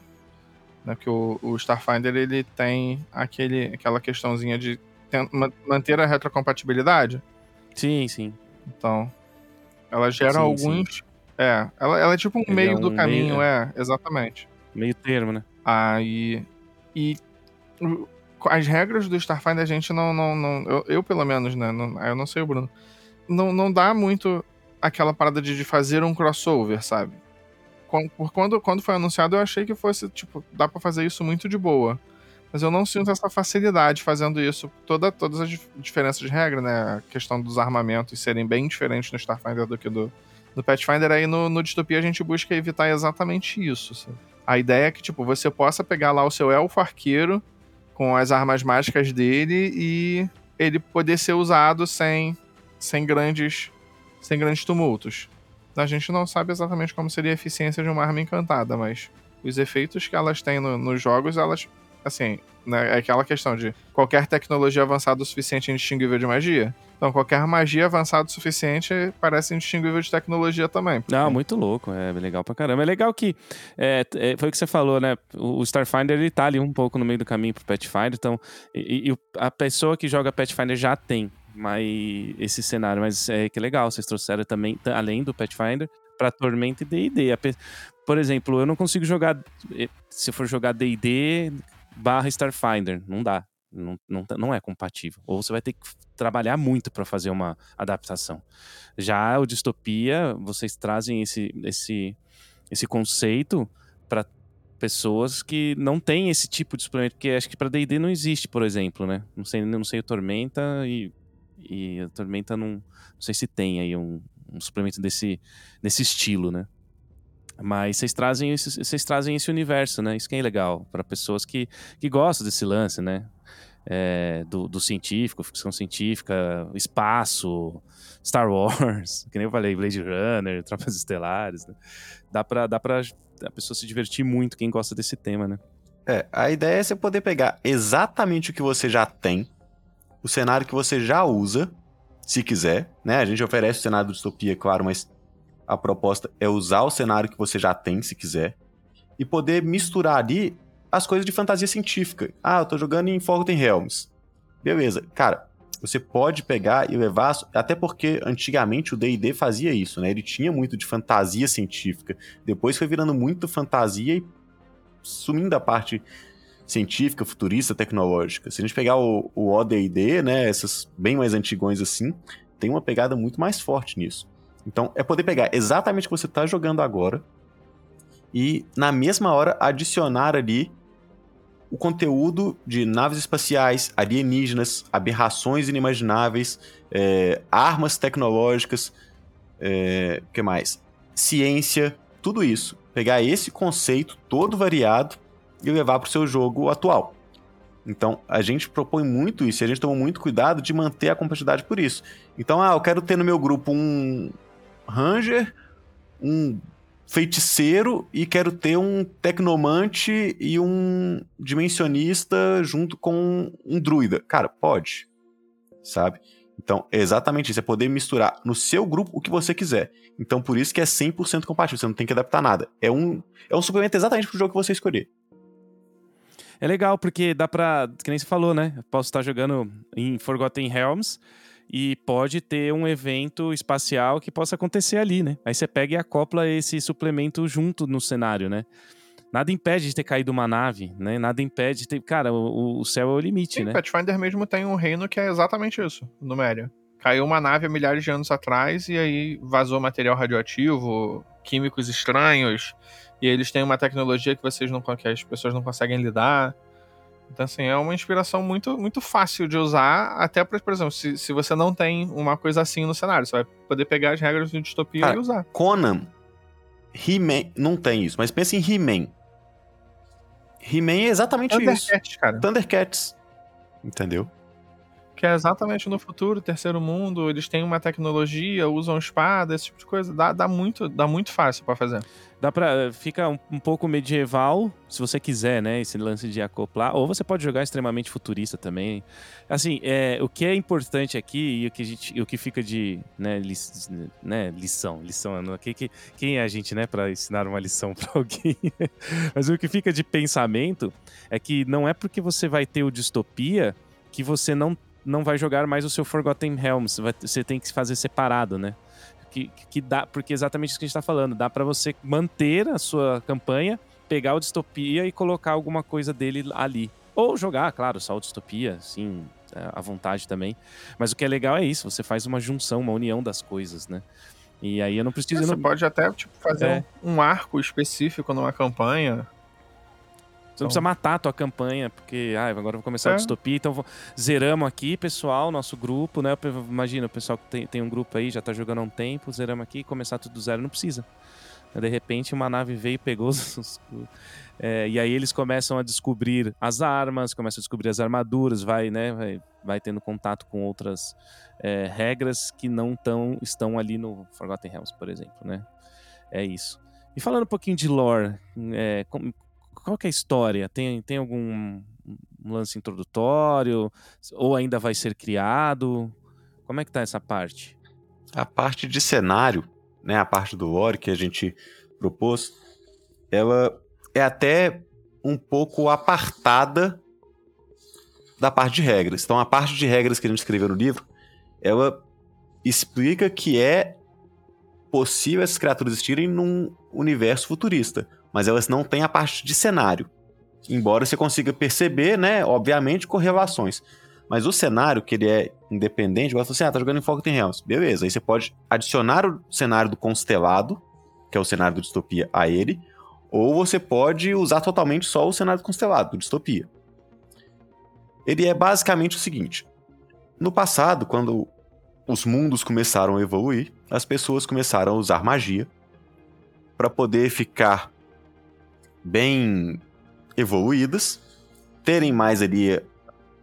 Né? Porque o, o Starfinder, ele tem aquele, aquela questãozinha de manter a retrocompatibilidade. Sim, sim. Então, ela gera sim, alguns. Sim. É, ela, ela é tipo um Ele meio é um do caminho, meio... é, exatamente. Meio termo, né? Aí. E. As regras do Starfinder a gente não. não, não eu, eu, pelo menos, né? Não, eu não sei o Bruno. Não, não dá muito aquela parada de, de fazer um crossover, sabe? Quando, quando foi anunciado, eu achei que fosse, tipo, dá para fazer isso muito de boa. Mas eu não sinto essa facilidade fazendo isso. Toda, todas as diferenças de regra, né? A questão dos armamentos serem bem diferentes no Starfinder do que do, do Pathfinder. Aí no, no Distopia a gente busca evitar exatamente isso. A ideia é que, tipo, você possa pegar lá o seu elfo arqueiro com as armas mágicas dele e ele poder ser usado sem, sem grandes sem grandes tumultos. A gente não sabe exatamente como seria a eficiência de uma arma encantada, mas os efeitos que elas têm no, nos jogos, elas assim, né, é aquela questão de qualquer tecnologia avançada o suficiente é indistinguível de magia. Então, qualquer magia avançada o suficiente parece indistinguível de tecnologia também. Porque... Não, muito louco. É legal pra caramba. É legal que. É, é, foi o que você falou, né? O Starfinder ele tá ali um pouco no meio do caminho pro Pathfinder. Então, e, e a pessoa que joga Pathfinder já tem mas esse cenário. Mas é que legal. Vocês trouxeram também, além do Pathfinder, pra Tormenta e DD. Por exemplo, eu não consigo jogar. Eh, se for jogar DD, barra Starfinder. Não dá. Não, não, não é compatível. Ou você vai ter que trabalhar muito para fazer uma adaptação. Já o Distopia, vocês trazem esse, esse, esse conceito para pessoas que não têm esse tipo de suplemento, porque acho que para D&D não existe, por exemplo, né? Não sei, não sei o Tormenta e, e a Tormenta não, não sei se tem aí um, um suplemento desse, desse estilo, né? Mas vocês trazem, esse, vocês trazem esse universo, né? Isso que é legal para pessoas que, que gostam desse lance, né? É, do, do, científico, ficção científica, espaço, Star Wars, que nem eu falei, Blade Runner, Tropas Estelares. Né? Dá, pra, dá pra a pessoa se divertir muito, quem gosta desse tema, né? É, a ideia é você poder pegar exatamente o que você já tem, o cenário que você já usa, se quiser, né? A gente oferece o cenário do distopia, claro, mas a proposta é usar o cenário que você já tem, se quiser, e poder misturar ali as coisas de fantasia científica. Ah, eu tô jogando em Forgotten Realms. Beleza. Cara, você pode pegar e levar, até porque antigamente o D&D fazia isso, né? Ele tinha muito de fantasia científica. Depois foi virando muito fantasia e sumindo a parte científica, futurista, tecnológica. Se a gente pegar o, o OD&D, né, essas bem mais antigões assim, tem uma pegada muito mais forte nisso. Então, é poder pegar exatamente o que você está jogando agora e, na mesma hora, adicionar ali o conteúdo de naves espaciais, alienígenas, aberrações inimagináveis, é, armas tecnológicas, é, que mais? Ciência, tudo isso, pegar esse conceito todo variado e levar para o seu jogo atual. Então, a gente propõe muito isso e a gente toma muito cuidado de manter a complexidade por isso. Então, ah, eu quero ter no meu grupo um Ranger, um feiticeiro e quero ter um tecnomante e um dimensionista junto com um druida. Cara, pode. Sabe? Então, é exatamente isso. É poder misturar no seu grupo o que você quiser. Então, por isso que é 100% compatível. Você não tem que adaptar nada. É um, é um suplemento exatamente pro jogo que você escolher. É legal, porque dá pra. Que nem você falou, né? Eu posso estar jogando em Forgotten Realms e pode ter um evento espacial que possa acontecer ali, né? Aí você pega e acopla esse suplemento junto no cenário, né? Nada impede de ter caído uma nave, né? Nada impede de ter. Cara, o, o céu é o limite, Sim, né? Pathfinder mesmo tem um reino que é exatamente isso, no Méria. Caiu uma nave há milhares de anos atrás e aí vazou material radioativo, químicos estranhos, e eles têm uma tecnologia que vocês não que as pessoas não conseguem lidar. Então, assim, é uma inspiração muito, muito fácil de usar, até, por, por exemplo, se, se você não tem uma coisa assim no cenário, você vai poder pegar as regras de distopia Cara, e usar. Conan, He-Man, não tem isso, mas pense em He-Man. He-Man é exatamente Thundercats, isso. Cara. Thundercats. Entendeu? Que é exatamente no futuro, terceiro mundo, eles têm uma tecnologia, usam espada, esse tipo de coisa. Dá, dá, muito, dá muito fácil para fazer. Dá pra, fica um, um, pouco medieval, se você quiser, né? Esse lance de acoplar. Ou você pode jogar extremamente futurista também. Assim, é, o que é importante aqui e o que, a gente, o que fica de né, li, né, lição, lição, que, que, quem é a gente, né, para ensinar uma lição para alguém? Mas o que fica de pensamento é que não é porque você vai ter o distopia que você não não vai jogar mais o seu Forgotten. Vai, você tem que fazer separado, né? Que, que dá, porque é exatamente isso que a gente está falando. Dá para você manter a sua campanha, pegar o Distopia e colocar alguma coisa dele ali. Ou jogar, claro, só o Distopia, sim, é, à vontade também. Mas o que é legal é isso, você faz uma junção, uma união das coisas, né? E aí eu não preciso... É, você não... pode até tipo, fazer é. um, um arco específico numa campanha você não precisa matar a tua campanha, porque ah, agora eu vou começar é. a distopia. Então zeramos aqui, pessoal, nosso grupo, né? Imagina, o pessoal que tem, tem um grupo aí, já tá jogando há um tempo, zeramos aqui, começar tudo do zero, não precisa. De repente, uma nave veio e pegou os. É, e aí eles começam a descobrir as armas, começam a descobrir as armaduras, vai, né? Vai, vai tendo contato com outras é, regras que não tão, estão ali no Forgotten Realms, por exemplo, né? É isso. E falando um pouquinho de lore, é, qual que é a história? Tem, tem algum lance introdutório? Ou ainda vai ser criado? Como é que tá essa parte? A parte de cenário, né, a parte do lore que a gente propôs, ela é até um pouco apartada da parte de regras. Então, a parte de regras que a gente escreveu no livro, ela explica que é possível essas criaturas existirem num universo futurista mas elas não têm a parte de cenário. Embora você consiga perceber, né, obviamente, correlações. Mas o cenário, que ele é independente, você assim, ah, tá jogando em Forgotten Realms. Beleza, aí você pode adicionar o cenário do Constelado, que é o cenário do Distopia, a ele, ou você pode usar totalmente só o cenário do Constelado, do Distopia. Ele é basicamente o seguinte: no passado, quando os mundos começaram a evoluir, as pessoas começaram a usar magia para poder ficar bem evoluídas, terem mais ali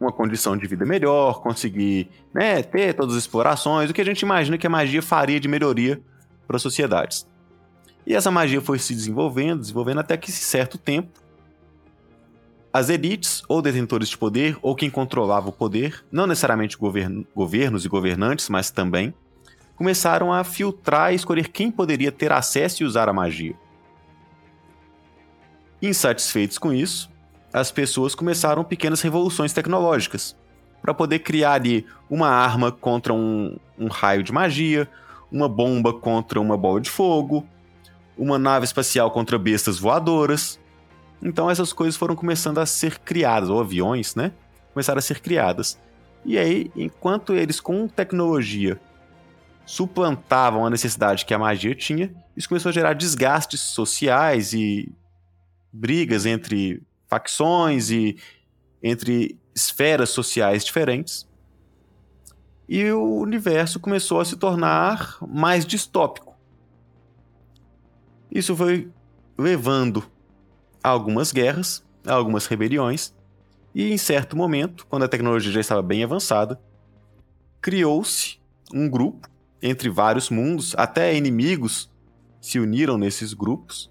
uma condição de vida melhor, conseguir né, ter todas as explorações, o que a gente imagina que a magia faria de melhoria para as sociedades. E essa magia foi se desenvolvendo, desenvolvendo até que, certo tempo, as elites, ou detentores de poder, ou quem controlava o poder, não necessariamente govern governos e governantes, mas também, começaram a filtrar e escolher quem poderia ter acesso e usar a magia. Insatisfeitos com isso, as pessoas começaram pequenas revoluções tecnológicas para poder criar ali uma arma contra um, um raio de magia, uma bomba contra uma bola de fogo, uma nave espacial contra bestas voadoras. Então essas coisas foram começando a ser criadas, ou aviões, né? Começaram a ser criadas. E aí, enquanto eles com tecnologia suplantavam a necessidade que a magia tinha, isso começou a gerar desgastes sociais e brigas entre facções e entre esferas sociais diferentes. E o universo começou a se tornar mais distópico. Isso foi levando a algumas guerras, a algumas rebeliões, e em certo momento, quando a tecnologia já estava bem avançada, criou-se um grupo entre vários mundos, até inimigos se uniram nesses grupos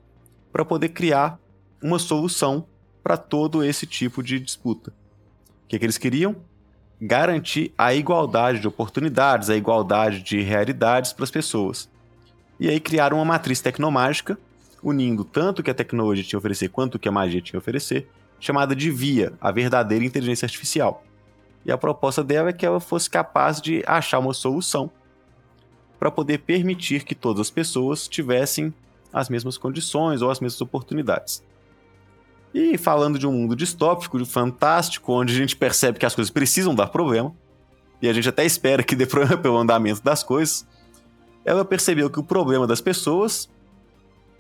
para poder criar uma solução para todo esse tipo de disputa. O que, é que eles queriam? Garantir a igualdade de oportunidades, a igualdade de realidades para as pessoas. E aí criaram uma matriz tecnomágica, unindo tanto o que a tecnologia tinha a oferecer quanto o que a magia tinha a oferecer, chamada de VIA, a verdadeira inteligência artificial. E a proposta dela é que ela fosse capaz de achar uma solução para poder permitir que todas as pessoas tivessem as mesmas condições ou as mesmas oportunidades. E falando de um mundo distópico, fantástico, onde a gente percebe que as coisas precisam dar problema, e a gente até espera que dê problema pelo andamento das coisas, ela percebeu que o problema das pessoas,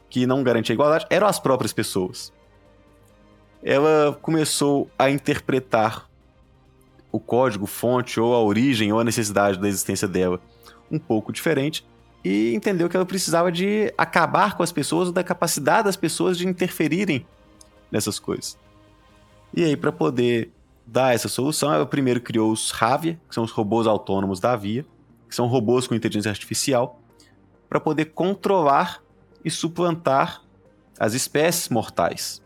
que não garantia igualdade, eram as próprias pessoas. Ela começou a interpretar o código fonte ou a origem ou a necessidade da existência dela um pouco diferente e entendeu que ela precisava de acabar com as pessoas ou da capacidade das pessoas de interferirem nessas coisas. E aí, para poder dar essa solução, ela primeiro criou os Ravia, que são os robôs autônomos da Via, que são robôs com inteligência artificial, para poder controlar e suplantar as espécies mortais.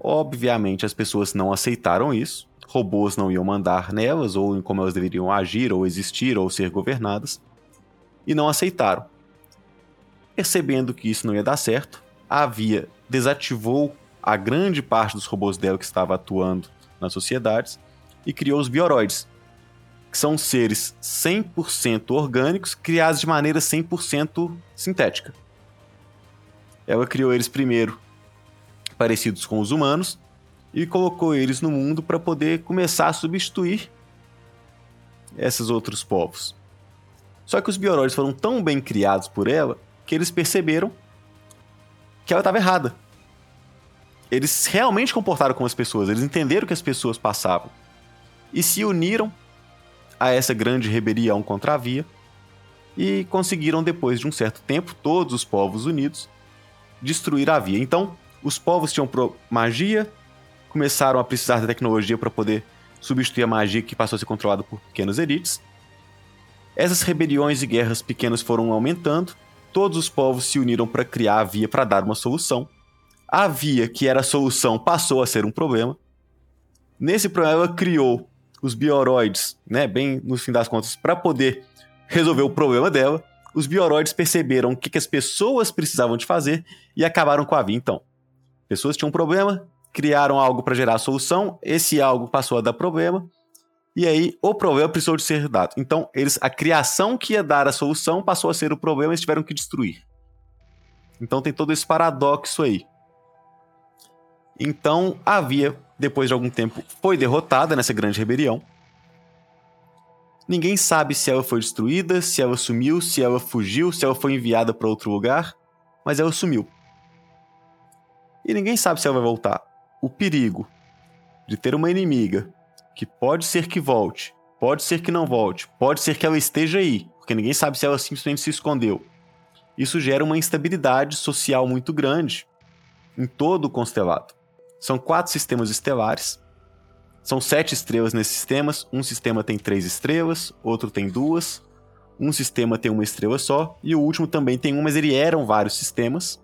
Obviamente, as pessoas não aceitaram isso, robôs não iam mandar nelas, ou em como elas deveriam agir, ou existir, ou ser governadas, e não aceitaram. Percebendo que isso não ia dar certo, a Via desativou a grande parte dos robôs dela que estava atuando nas sociedades e criou os bioroides, que são seres 100% orgânicos criados de maneira 100% sintética. Ela criou eles primeiro parecidos com os humanos e colocou eles no mundo para poder começar a substituir esses outros povos. Só que os bioroides foram tão bem criados por ela que eles perceberam que ela estava errada. Eles realmente comportaram como as pessoas, eles entenderam o que as pessoas passavam e se uniram a essa grande rebelião contra a Via e conseguiram, depois de um certo tempo, todos os povos unidos, destruir a Via. Então, os povos tinham magia, começaram a precisar da tecnologia para poder substituir a magia que passou a ser controlada por pequenas elites. Essas rebeliões e guerras pequenas foram aumentando, todos os povos se uniram para criar a via para dar uma solução. A via, que era a solução, passou a ser um problema. Nesse problema, ela criou os bioroides, né, bem no fim das contas, para poder resolver o problema dela. Os bioroides perceberam o que, que as pessoas precisavam de fazer e acabaram com a via. Então, pessoas tinham um problema, criaram algo para gerar a solução, esse algo passou a dar problema, e aí o problema precisou de ser dado. Então, eles a criação que ia dar a solução passou a ser o problema e eles tiveram que destruir. Então tem todo esse paradoxo aí. Então, a Via, depois de algum tempo, foi derrotada nessa grande rebelião. Ninguém sabe se ela foi destruída, se ela sumiu, se ela fugiu, se ela foi enviada para outro lugar, mas ela sumiu. E ninguém sabe se ela vai voltar o perigo de ter uma inimiga que pode ser que volte, pode ser que não volte, pode ser que ela esteja aí, porque ninguém sabe se ela simplesmente se escondeu. Isso gera uma instabilidade social muito grande em todo o constelado. São quatro sistemas estelares. São sete estrelas nesses sistemas. Um sistema tem três estrelas, outro tem duas. Um sistema tem uma estrela só. E o último também tem um, mas ele eram vários sistemas.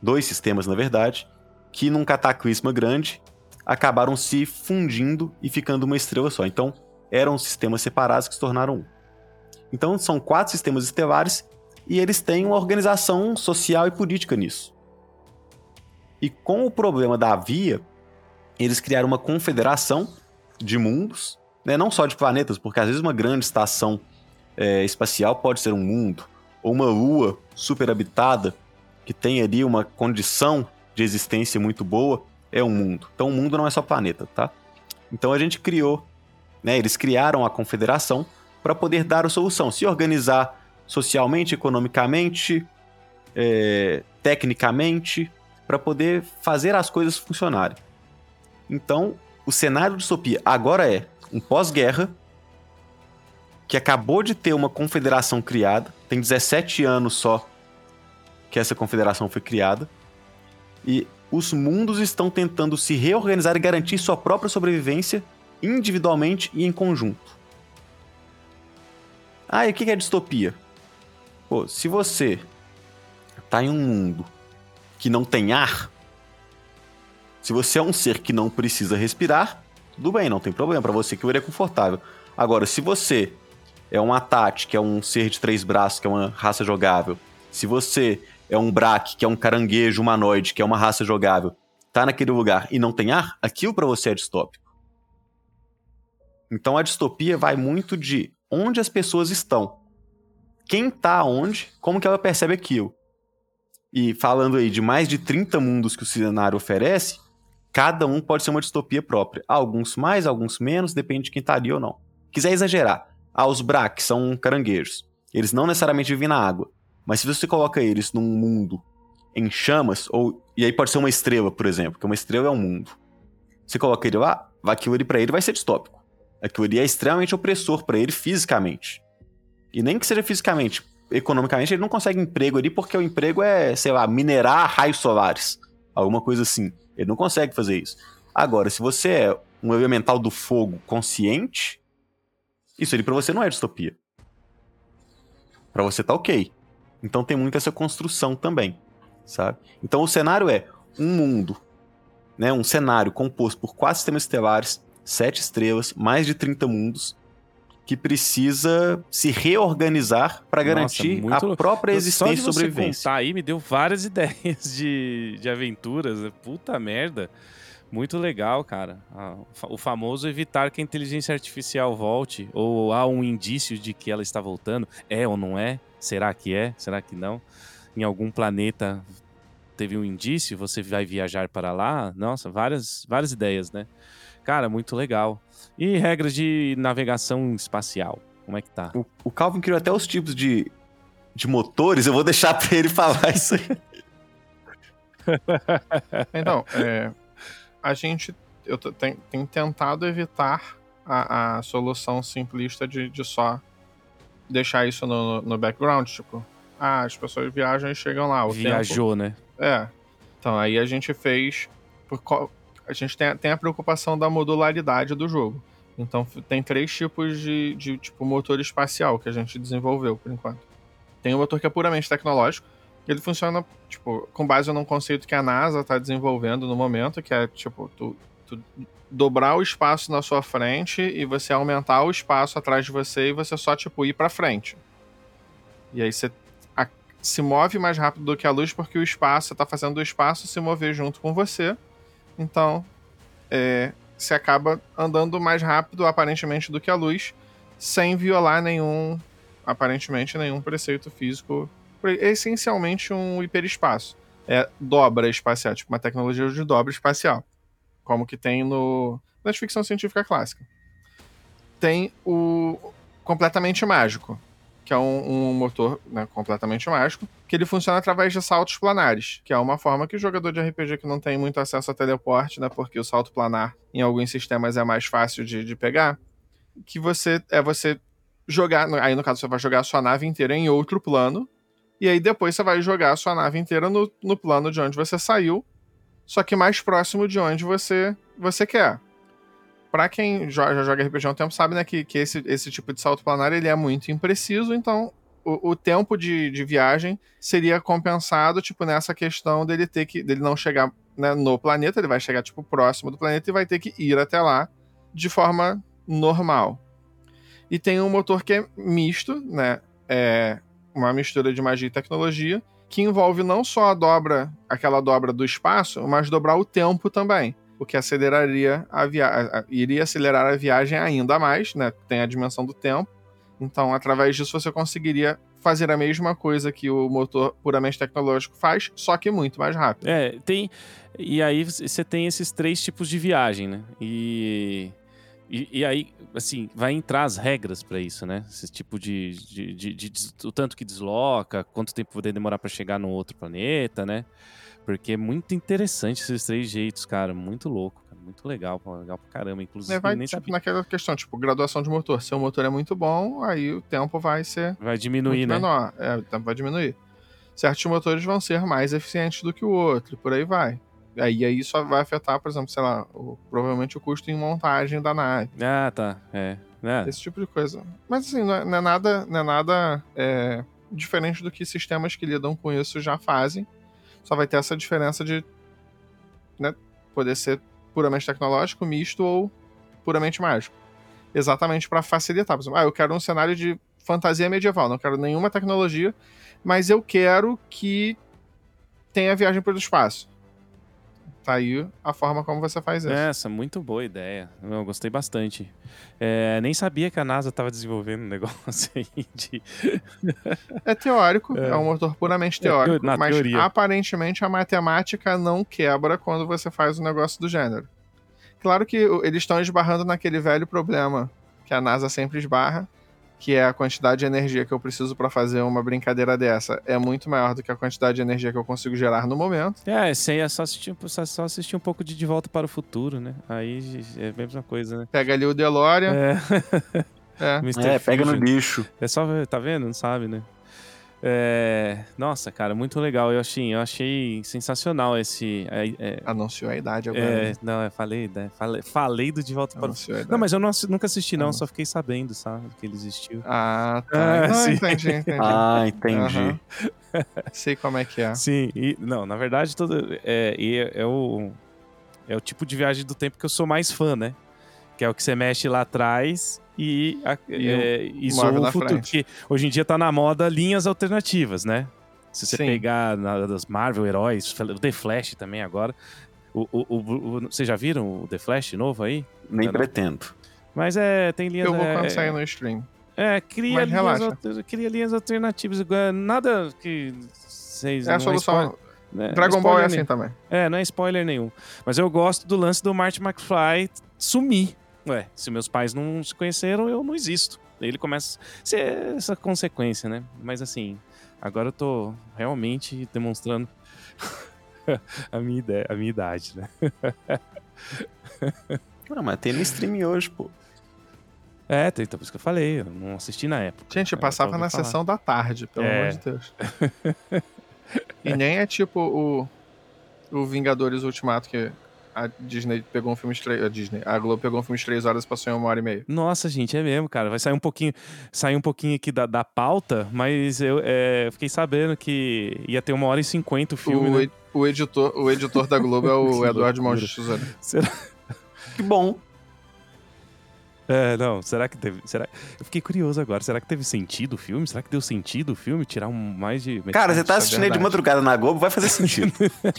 Dois sistemas, na verdade que num cataclisma grande acabaram se fundindo e ficando uma estrela só. Então, eram sistemas separados que se tornaram um. Então, são quatro sistemas estelares e eles têm uma organização social e política nisso. E com o problema da via, eles criaram uma confederação de mundos, né? não só de planetas, porque às vezes uma grande estação é, espacial pode ser um mundo, ou uma lua super habitada que tem ali uma condição de existência muito boa é um mundo. Então o mundo não é só planeta, tá? Então a gente criou, né? Eles criaram a confederação para poder dar a solução, se organizar socialmente, economicamente, é, tecnicamente, para poder fazer as coisas funcionarem. Então, o cenário de distopia agora é um pós-guerra que acabou de ter uma confederação criada, tem 17 anos só que essa confederação foi criada. E os mundos estão tentando se reorganizar e garantir sua própria sobrevivência individualmente e em conjunto. Ah, e o que é distopia? Pô, se você tá em um mundo que não tem ar, se você é um ser que não precisa respirar, tudo bem, não tem problema, para você que é confortável. Agora, se você é um Atat, que é um ser de três braços, que é uma raça jogável, se você é um Brak, que é um caranguejo humanoide, que é uma raça jogável, tá naquele lugar e não tem ar, aquilo para você é distópico. Então a distopia vai muito de onde as pessoas estão. Quem tá onde, como que ela percebe aquilo. E falando aí de mais de 30 mundos que o cenário oferece, cada um pode ser uma distopia própria. Alguns mais, alguns menos, depende de quem tá ali ou não. Quiser exagerar, ah, os Brak são caranguejos. Eles não necessariamente vivem na água. Mas se você coloca eles num mundo em chamas, ou e aí pode ser uma estrela, por exemplo, que uma estrela é um mundo. Você coloca ele lá, aquilo ali para ele vai ser distópico. Aquilo ali é extremamente opressor para ele fisicamente. E nem que seja fisicamente, economicamente, ele não consegue emprego ali porque o emprego é, sei lá, minerar raios solares. Alguma coisa assim. Ele não consegue fazer isso. Agora, se você é um elemental do fogo consciente, isso ali pra você não é distopia. Pra você tá ok. Então tem muito essa construção também, sabe? Então o cenário é um mundo, né? Um cenário composto por quatro sistemas estelares, sete estrelas, mais de 30 mundos, que precisa se reorganizar para garantir muito... a própria existência e sobrevivência. Contar aí me deu várias ideias de, de aventuras. Né? Puta merda. Muito legal, cara. O famoso evitar que a inteligência artificial volte, ou há um indício de que ela está voltando. É ou não é? Será que é? Será que não? Em algum planeta teve um indício, você vai viajar para lá? Nossa, várias, várias ideias, né? Cara, muito legal. E regras de navegação espacial? Como é que tá? O, o Calvin criou até os tipos de, de motores, eu vou deixar pra ele falar isso aí. então, é, a gente. Eu tenho, tenho tentado evitar a, a solução simplista de, de, só deixar isso no, no background. Tipo, ah, as pessoas viajam e chegam lá. Viajou, tempo... né? É. Então, aí a gente fez. Por, a gente tem, tem a preocupação da modularidade do jogo. Então tem três tipos de, de tipo motor espacial que a gente desenvolveu por enquanto. Tem um motor que é puramente tecnológico. Ele funciona, tipo, com base num conceito que a NASA está desenvolvendo no momento, que é, tipo, tu, tu, dobrar o espaço na sua frente e você aumentar o espaço atrás de você e você só, tipo, ir para frente. E aí você a, se move mais rápido do que a luz porque o espaço, está fazendo o espaço se mover junto com você então, é, você acaba andando mais rápido, aparentemente, do que a luz, sem violar nenhum, aparentemente, nenhum preceito físico. É essencialmente um hiperespaço. É dobra espacial, tipo uma tecnologia de dobra espacial. Como que tem no, na ficção científica clássica. Tem o completamente mágico, que é um, um motor né, completamente mágico, que ele funciona através de saltos planares, que é uma forma que o jogador de RPG que não tem muito acesso a teleporte, né, porque o salto planar em alguns sistemas é mais fácil de, de pegar, que você é você jogar, aí no caso você vai jogar a sua nave inteira em outro plano, e aí depois você vai jogar a sua nave inteira no, no plano de onde você saiu, só que mais próximo de onde você, você quer para quem já joga RPG há um tempo sabe, né, que, que esse, esse tipo de salto planar ele é muito impreciso, então o, o tempo de, de viagem seria compensado, tipo, nessa questão dele ter que. dele não chegar né, no planeta, ele vai chegar, tipo, próximo do planeta e vai ter que ir até lá de forma normal. E tem um motor que é misto, né? É uma mistura de magia e tecnologia, que envolve não só a dobra, aquela dobra do espaço, mas dobrar o tempo também o que aceleraria a viagem, iria acelerar a viagem ainda mais, né? Tem a dimensão do tempo. Então, através disso, você conseguiria fazer a mesma coisa que o motor puramente tecnológico faz, só que muito mais rápido. É, tem. E aí você tem esses três tipos de viagem, né? E. E, e aí, assim, vai entrar as regras para isso, né? Esse tipo de, de, de, de, O tanto que desloca, quanto tempo poder demorar para chegar no outro planeta, né? Porque é muito interessante esses três jeitos, cara. Muito louco, cara. Muito legal, legal pra caramba. Inclusive, é, vai, nem tipo, naquela questão, tipo, graduação de motor. Se o motor é muito bom, aí o tempo vai ser. Vai diminuir, né? Menor. É, o tempo vai diminuir. certos motores vão ser mais eficientes do que o outro, e por aí vai. Aí, aí isso vai afetar, por exemplo, sei lá, o, provavelmente o custo em montagem da nave. Ah, tá. É. é. Esse tipo de coisa. Mas assim, não é, não é nada, não é nada é, diferente do que sistemas que lidam com isso já fazem. Só vai ter essa diferença de né, poder ser puramente tecnológico, misto ou puramente mágico. Exatamente para facilitar. Por exemplo, ah, eu quero um cenário de fantasia medieval, não quero nenhuma tecnologia, mas eu quero que tenha viagem pelo espaço. Tá aí a forma como você faz isso. Essa, muito boa ideia. Eu gostei bastante. É, nem sabia que a NASA estava desenvolvendo um negócio aí de. É teórico, é, é um motor puramente teórico, é, mas teoria. aparentemente a matemática não quebra quando você faz um negócio do gênero. Claro que eles estão esbarrando naquele velho problema que a NASA sempre esbarra, que é a quantidade de energia que eu preciso para fazer uma brincadeira dessa, é muito maior do que a quantidade de energia que eu consigo gerar no momento. É, sem é só assistir, só assistir um pouco de De Volta para o Futuro, né? Aí é a mesma coisa, né? Pega ali o DeLorean. É, é. é pega no lixo. É só, tá vendo? Não sabe, né? É... Nossa, cara, muito legal. Eu achei, eu achei sensacional esse. É, é... Anunciou a idade agora. É, né? não, eu falei, né? falei, falei do De Volta para o Não, mas eu não, nunca assisti, não, ah. só fiquei sabendo, sabe? Que ele existiu. Ah, tá. Ah, sim. entendi, entendi. Ah, entendi. Uhum. Sei como é que é. Sim, e não, na verdade, todo, é, é, é, o, é o tipo de viagem do tempo que eu sou mais fã, né? Que é o que você mexe lá atrás e, a, e é, isso o futuro. Frente. Porque hoje em dia tá na moda linhas alternativas, né? Se você Sim. pegar na, das Marvel Heróis, o The Flash também agora. O, o, o, vocês já viram o The Flash novo aí? Nem pretendo. Mas é, tem linhas... Eu vou quando é, sair no stream. É, cria linhas, cria linhas alternativas. Nada que vocês... É a solução... É Dragon Ball é assim nenhum. também. É, não é spoiler nenhum. Mas eu gosto do lance do Marty McFly sumir Ué, se meus pais não se conheceram, eu não existo. Ele começa a ser essa consequência, né? Mas assim, agora eu tô realmente demonstrando a, minha ideia, a minha idade, né? Não, mas tem no stream hoje, pô. É, tem, então por isso que eu falei, eu não assisti na época. Gente, eu passava na falar. sessão da tarde, pelo é. amor de Deus. e nem é tipo o, o Vingadores Ultimato que a Disney pegou um filme de três. A Disney, a Globo pegou um filme de três horas e passou em uma hora e meia. Nossa, gente, é mesmo, cara. Vai sair um pouquinho, sair um pouquinho aqui da, da pauta, mas eu é, fiquei sabendo que ia ter uma hora e cinquenta o filme. O, né? o, editor, o editor da Globo é o Eduardo Mão de Será? Que bom. É, não, será que teve. Será... Eu fiquei curioso agora. Será que teve sentido o filme? Será que deu sentido o filme? Tirar um mais de. Cara, você tá assistindo aí de madrugada na Globo, vai fazer sentido.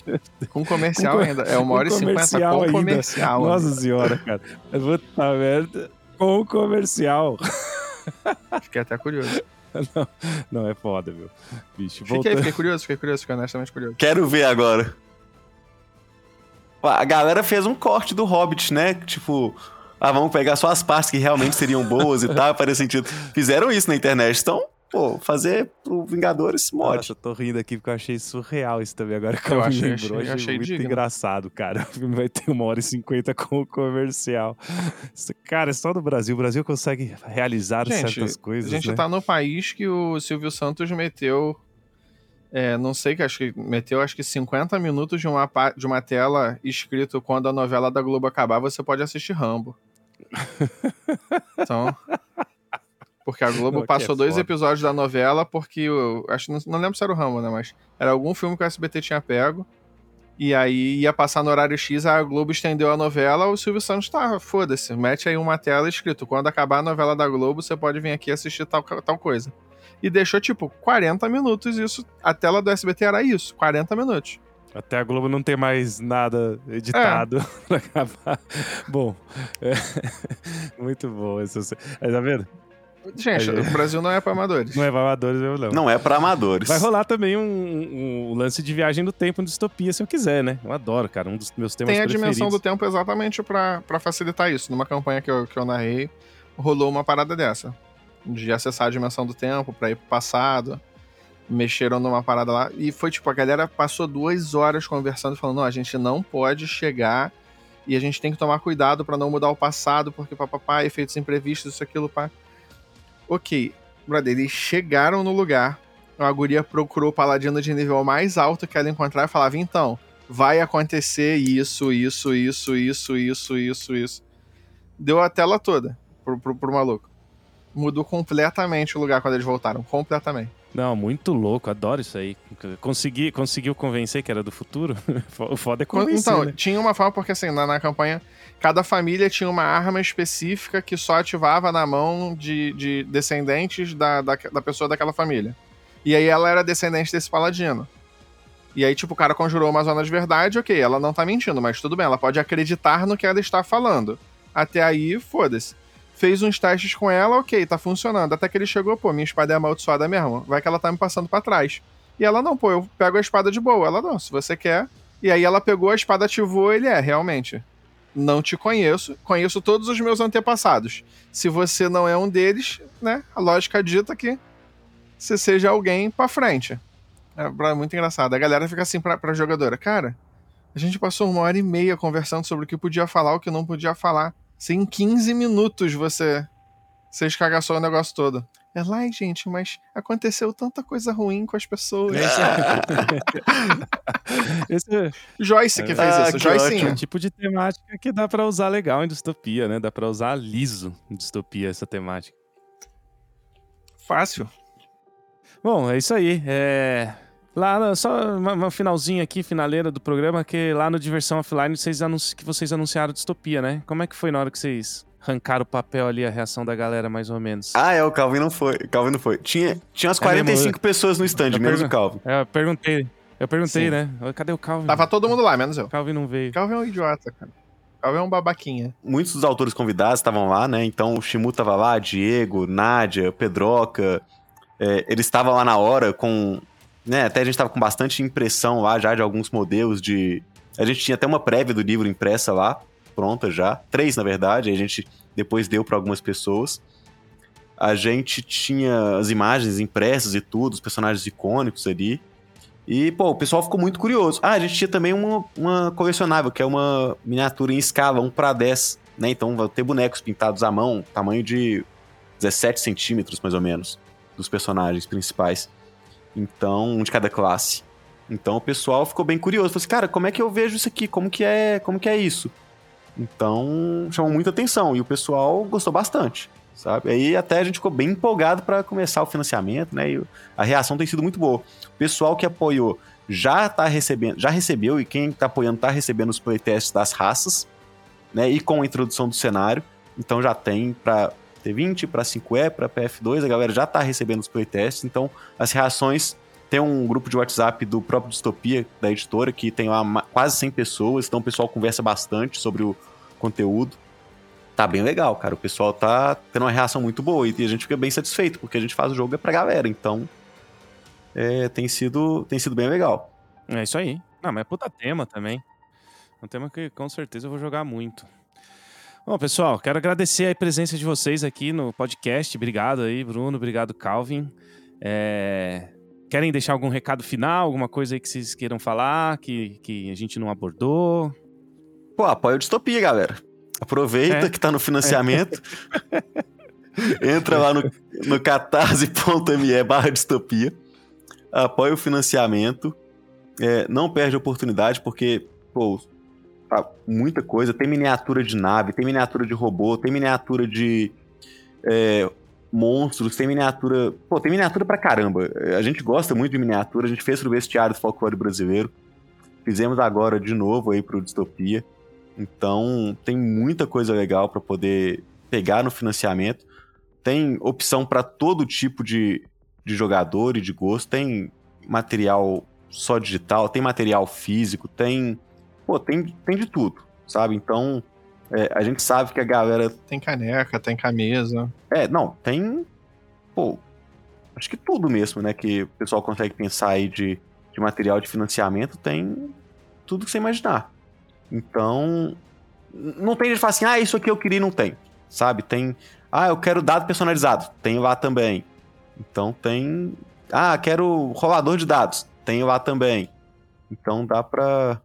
com comercial com, ainda. É uma hora e cinquenta com ainda. comercial. Nossa ainda. senhora, cara. Puta merda. Com comercial. Fiquei até curioso. Não, não, é foda, viu? Bicho, fiquei, fiquei curioso, fiquei curioso, fiquei honestamente curioso. Quero ver agora. A galera fez um corte do Hobbit, né? Tipo, ah, vamos pegar só as partes que realmente seriam boas e tal, faria sentido. Fizeram isso na internet, então, pô, fazer pro Vingadores mod. Nossa, eu tô rindo aqui porque eu achei surreal isso também agora que eu, eu achei, lembrou. Achei, achei muito digno. engraçado, cara. O filme vai ter uma hora e cinquenta com o comercial. Cara, é só no Brasil. O Brasil consegue realizar gente, certas coisas. A gente né? tá no país que o Silvio Santos meteu é, não sei, que acho que meteu acho que 50 minutos de uma, de uma tela escrito quando a novela da Globo acabar, você pode assistir Rambo. Então. Porque a Globo não, passou é dois foda. episódios da novela, porque eu acho não, não lembro se era o Rambo, né? Mas era algum filme que o SBT tinha pego. E aí ia passar no horário X, a Globo estendeu a novela, o Silvio Santos tá, foda-se, mete aí uma tela escrito: quando acabar a novela da Globo, você pode vir aqui assistir tal, tal coisa. E deixou tipo 40 minutos isso. A tela do SBT era isso, 40 minutos. Até a Globo não tem mais nada editado é. pra acabar. Bom, é, muito bom. Isso, tá vendo? Gente, o Brasil não é para amadores. Não é para amadores mesmo, não. Não é para amadores. Vai rolar também um, um, um, lance de viagem do tempo no Distopia, se eu quiser, né? Eu adoro, cara. Um dos meus temas Tem a preferidos. dimensão do tempo exatamente para facilitar isso. Numa campanha que eu, que eu narrei, rolou uma parada dessa. De acessar a dimensão do tempo para ir pro passado mexeram numa parada lá. E foi tipo, a galera passou duas horas conversando, falando: não, a gente não pode chegar e a gente tem que tomar cuidado para não mudar o passado, porque papapá, efeitos imprevistos, isso, aquilo, pá. Ok, brother, eles chegaram no lugar, uma guria procurou o paladino de nível mais alto que ela encontrar e falava: então, vai acontecer isso, isso, isso, isso, isso, isso, isso. Deu a tela toda pro, pro, pro maluco. Mudou completamente o lugar quando eles voltaram. Completamente. Não, muito louco, adoro isso aí. Consegui, conseguiu convencer que era do futuro? o foda é convencer, Então, né? tinha uma forma, porque assim, na, na campanha, cada família tinha uma arma específica que só ativava na mão de, de descendentes da, da, da pessoa daquela família. E aí ela era descendente desse paladino. E aí, tipo, o cara conjurou uma zona de verdade, ok, ela não tá mentindo, mas tudo bem, ela pode acreditar no que ela está falando. Até aí, foda-se. Fez uns testes com ela, ok, tá funcionando. Até que ele chegou, pô, minha espada é amaldiçoada mesmo. Vai que ela tá me passando para trás. E ela, não, pô, eu pego a espada de boa. Ela, não, se você quer. E aí ela pegou a espada, ativou, ele é, realmente. Não te conheço, conheço todos os meus antepassados. Se você não é um deles, né, a lógica dita que você seja alguém pra frente. É muito engraçado. A galera fica assim pra, pra jogadora, cara, a gente passou uma hora e meia conversando sobre o que podia falar, o que não podia falar. Se em 15 minutos você, você escagaçou o negócio todo. É lá, gente, mas aconteceu tanta coisa ruim com as pessoas. Esse é Joyce que fez Ah, isso, que Joyce. um tipo de temática que dá pra usar legal em distopia, né? Dá pra usar liso em distopia essa temática. Fácil. Bom, é isso aí. É... Lá, só uma, uma finalzinha aqui, finaleira do programa, que lá no Diversão Offline vocês anunci... que vocês anunciaram distopia, né? Como é que foi na hora que vocês arrancaram o papel ali, a reação da galera, mais ou menos? Ah, é, o Calvin não foi. O Calvin não foi. Tinha, tinha umas É mesmo, 45 pessoas no stand, Eu menos pergun- o Calvin. É, eu perguntei. Eu perguntei, Sim. né? Cadê o Calvin? Tava todo mundo lá, menos eu. O Calvin não veio. Calvin é um idiota, cara. Calvin é um babaquinha. Muitos dos autores convidados estavam lá, né? Então o Shimu tava lá, Diego, Nádia, Pedroca. É, eles estavam lá na hora com. Né, até a gente tava com bastante impressão lá já de alguns modelos de. A gente tinha até uma prévia do livro impressa lá, pronta já. Três, na verdade, a gente depois deu para algumas pessoas. A gente tinha as imagens impressas e tudo, os personagens icônicos ali. E, pô, o pessoal ficou muito curioso. Ah, a gente tinha também uma, uma colecionável, que é uma miniatura em escala 1 para 10, né? Então vai ter bonecos pintados à mão, tamanho de 17 centímetros, mais ou menos, dos personagens principais. Então, um de cada classe. Então o pessoal ficou bem curioso. Falou assim, cara, como é que eu vejo isso aqui? Como que é, como que é isso? Então, chamou muita atenção. E o pessoal gostou bastante, sabe? Aí até a gente ficou bem empolgado para começar o financiamento, né? E a reação tem sido muito boa. O pessoal que apoiou já tá recebendo, já recebeu, e quem tá apoiando tá recebendo os playtests das raças, né? E com a introdução do cenário. Então já tem para T20, para 5E, para PF2, a galera já tá recebendo os playtests. Então as reações. Tem um grupo de WhatsApp do próprio Distopia, da editora, que tem lá quase 100 pessoas, então o pessoal conversa bastante sobre o conteúdo. Tá bem legal, cara. O pessoal tá tendo uma reação muito boa e a gente fica bem satisfeito, porque a gente faz o jogo é pra galera, então é, tem, sido, tem sido bem legal. É isso aí. Não, mas é puta tema também. É um tema que com certeza eu vou jogar muito. Bom, pessoal, quero agradecer a presença de vocês aqui no podcast. Obrigado aí, Bruno. Obrigado, Calvin. É, Querem deixar algum recado final? Alguma coisa aí que vocês queiram falar que, que a gente não abordou? Pô, apoia o Distopia, galera. Aproveita É. que tá no financiamento. Entra lá no, no catarse.me barra distopia. Apoia o financiamento. É, não perde a oportunidade, porque, pô, tá muita coisa. Tem miniatura de nave, tem miniatura de robô, tem miniatura de é, monstros, tem miniatura. Pô, tem miniatura pra caramba. A gente gosta muito de miniatura, a gente fez pro vestiário do folclore brasileiro. Fizemos agora de novo aí pro Distopia. Então, tem muita coisa legal para poder pegar no financiamento. Tem opção para todo tipo de, de jogador e de gosto. Tem material só digital, tem material físico, tem. Pô, tem, tem de tudo, sabe? Então, é, a gente sabe que a galera. Tem caneca, tem camisa. É, não, tem. Pô, acho que tudo mesmo, né? Que o pessoal consegue pensar aí de, de material de financiamento, tem tudo que você imaginar. Então, não tem gente que fala assim, ah, isso aqui eu queria e não tem, sabe? Tem, ah, eu quero dado personalizado, tem lá também. Então tem, ah, quero rolador de dados, tem lá também. Então dá pra,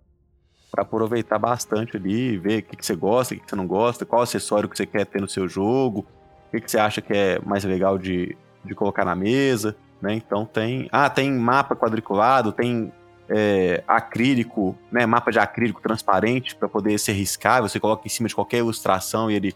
pra aproveitar bastante ali, ver o que, que você gosta, o que, que você não gosta, qual acessório que você quer ter no seu jogo, o que, que você acha que é mais legal de, de colocar na mesa. né? Então tem. Ah, tem mapa quadriculado, tem é, acrílico, né? Mapa de acrílico transparente para poder ser riscável. Você coloca em cima de qualquer ilustração e ele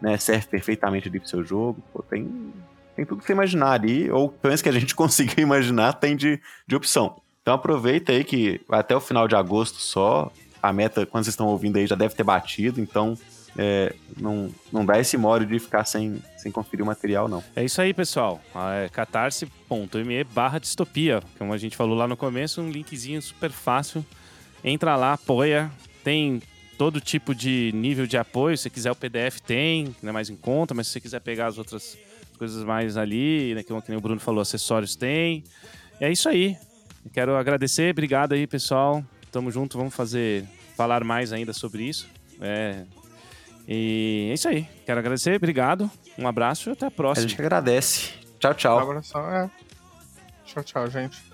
né, serve perfeitamente ali pro seu jogo. Pô, tem, tem tudo que você imaginar ali, ou pelo menos que a gente consiga imaginar, tem de, de opção. Então aproveita aí que até o final de agosto só, a meta, quando vocês estão ouvindo aí, já deve ter batido, então é, não, não dá esse mole de ficar sem, sem conferir o material, não. É isso aí, pessoal. É catarse.me barra distopia. Como a gente falou lá no começo, um linkzinho super fácil. Entra lá, apoia. Tem todo tipo de nível de apoio. Se quiser o PDF, tem, não é mais em conta, mas se você quiser pegar as outras coisas mais ali, né, que nem o Bruno falou, acessórios tem. É isso aí. Quero agradecer, obrigado aí, pessoal. Tamo junto, vamos fazer falar mais ainda sobre isso. É, e é isso aí. Quero agradecer, obrigado. Um abraço e até a próxima. A gente agradece. Tchau, tchau. Um abração, é. Tchau, tchau, gente.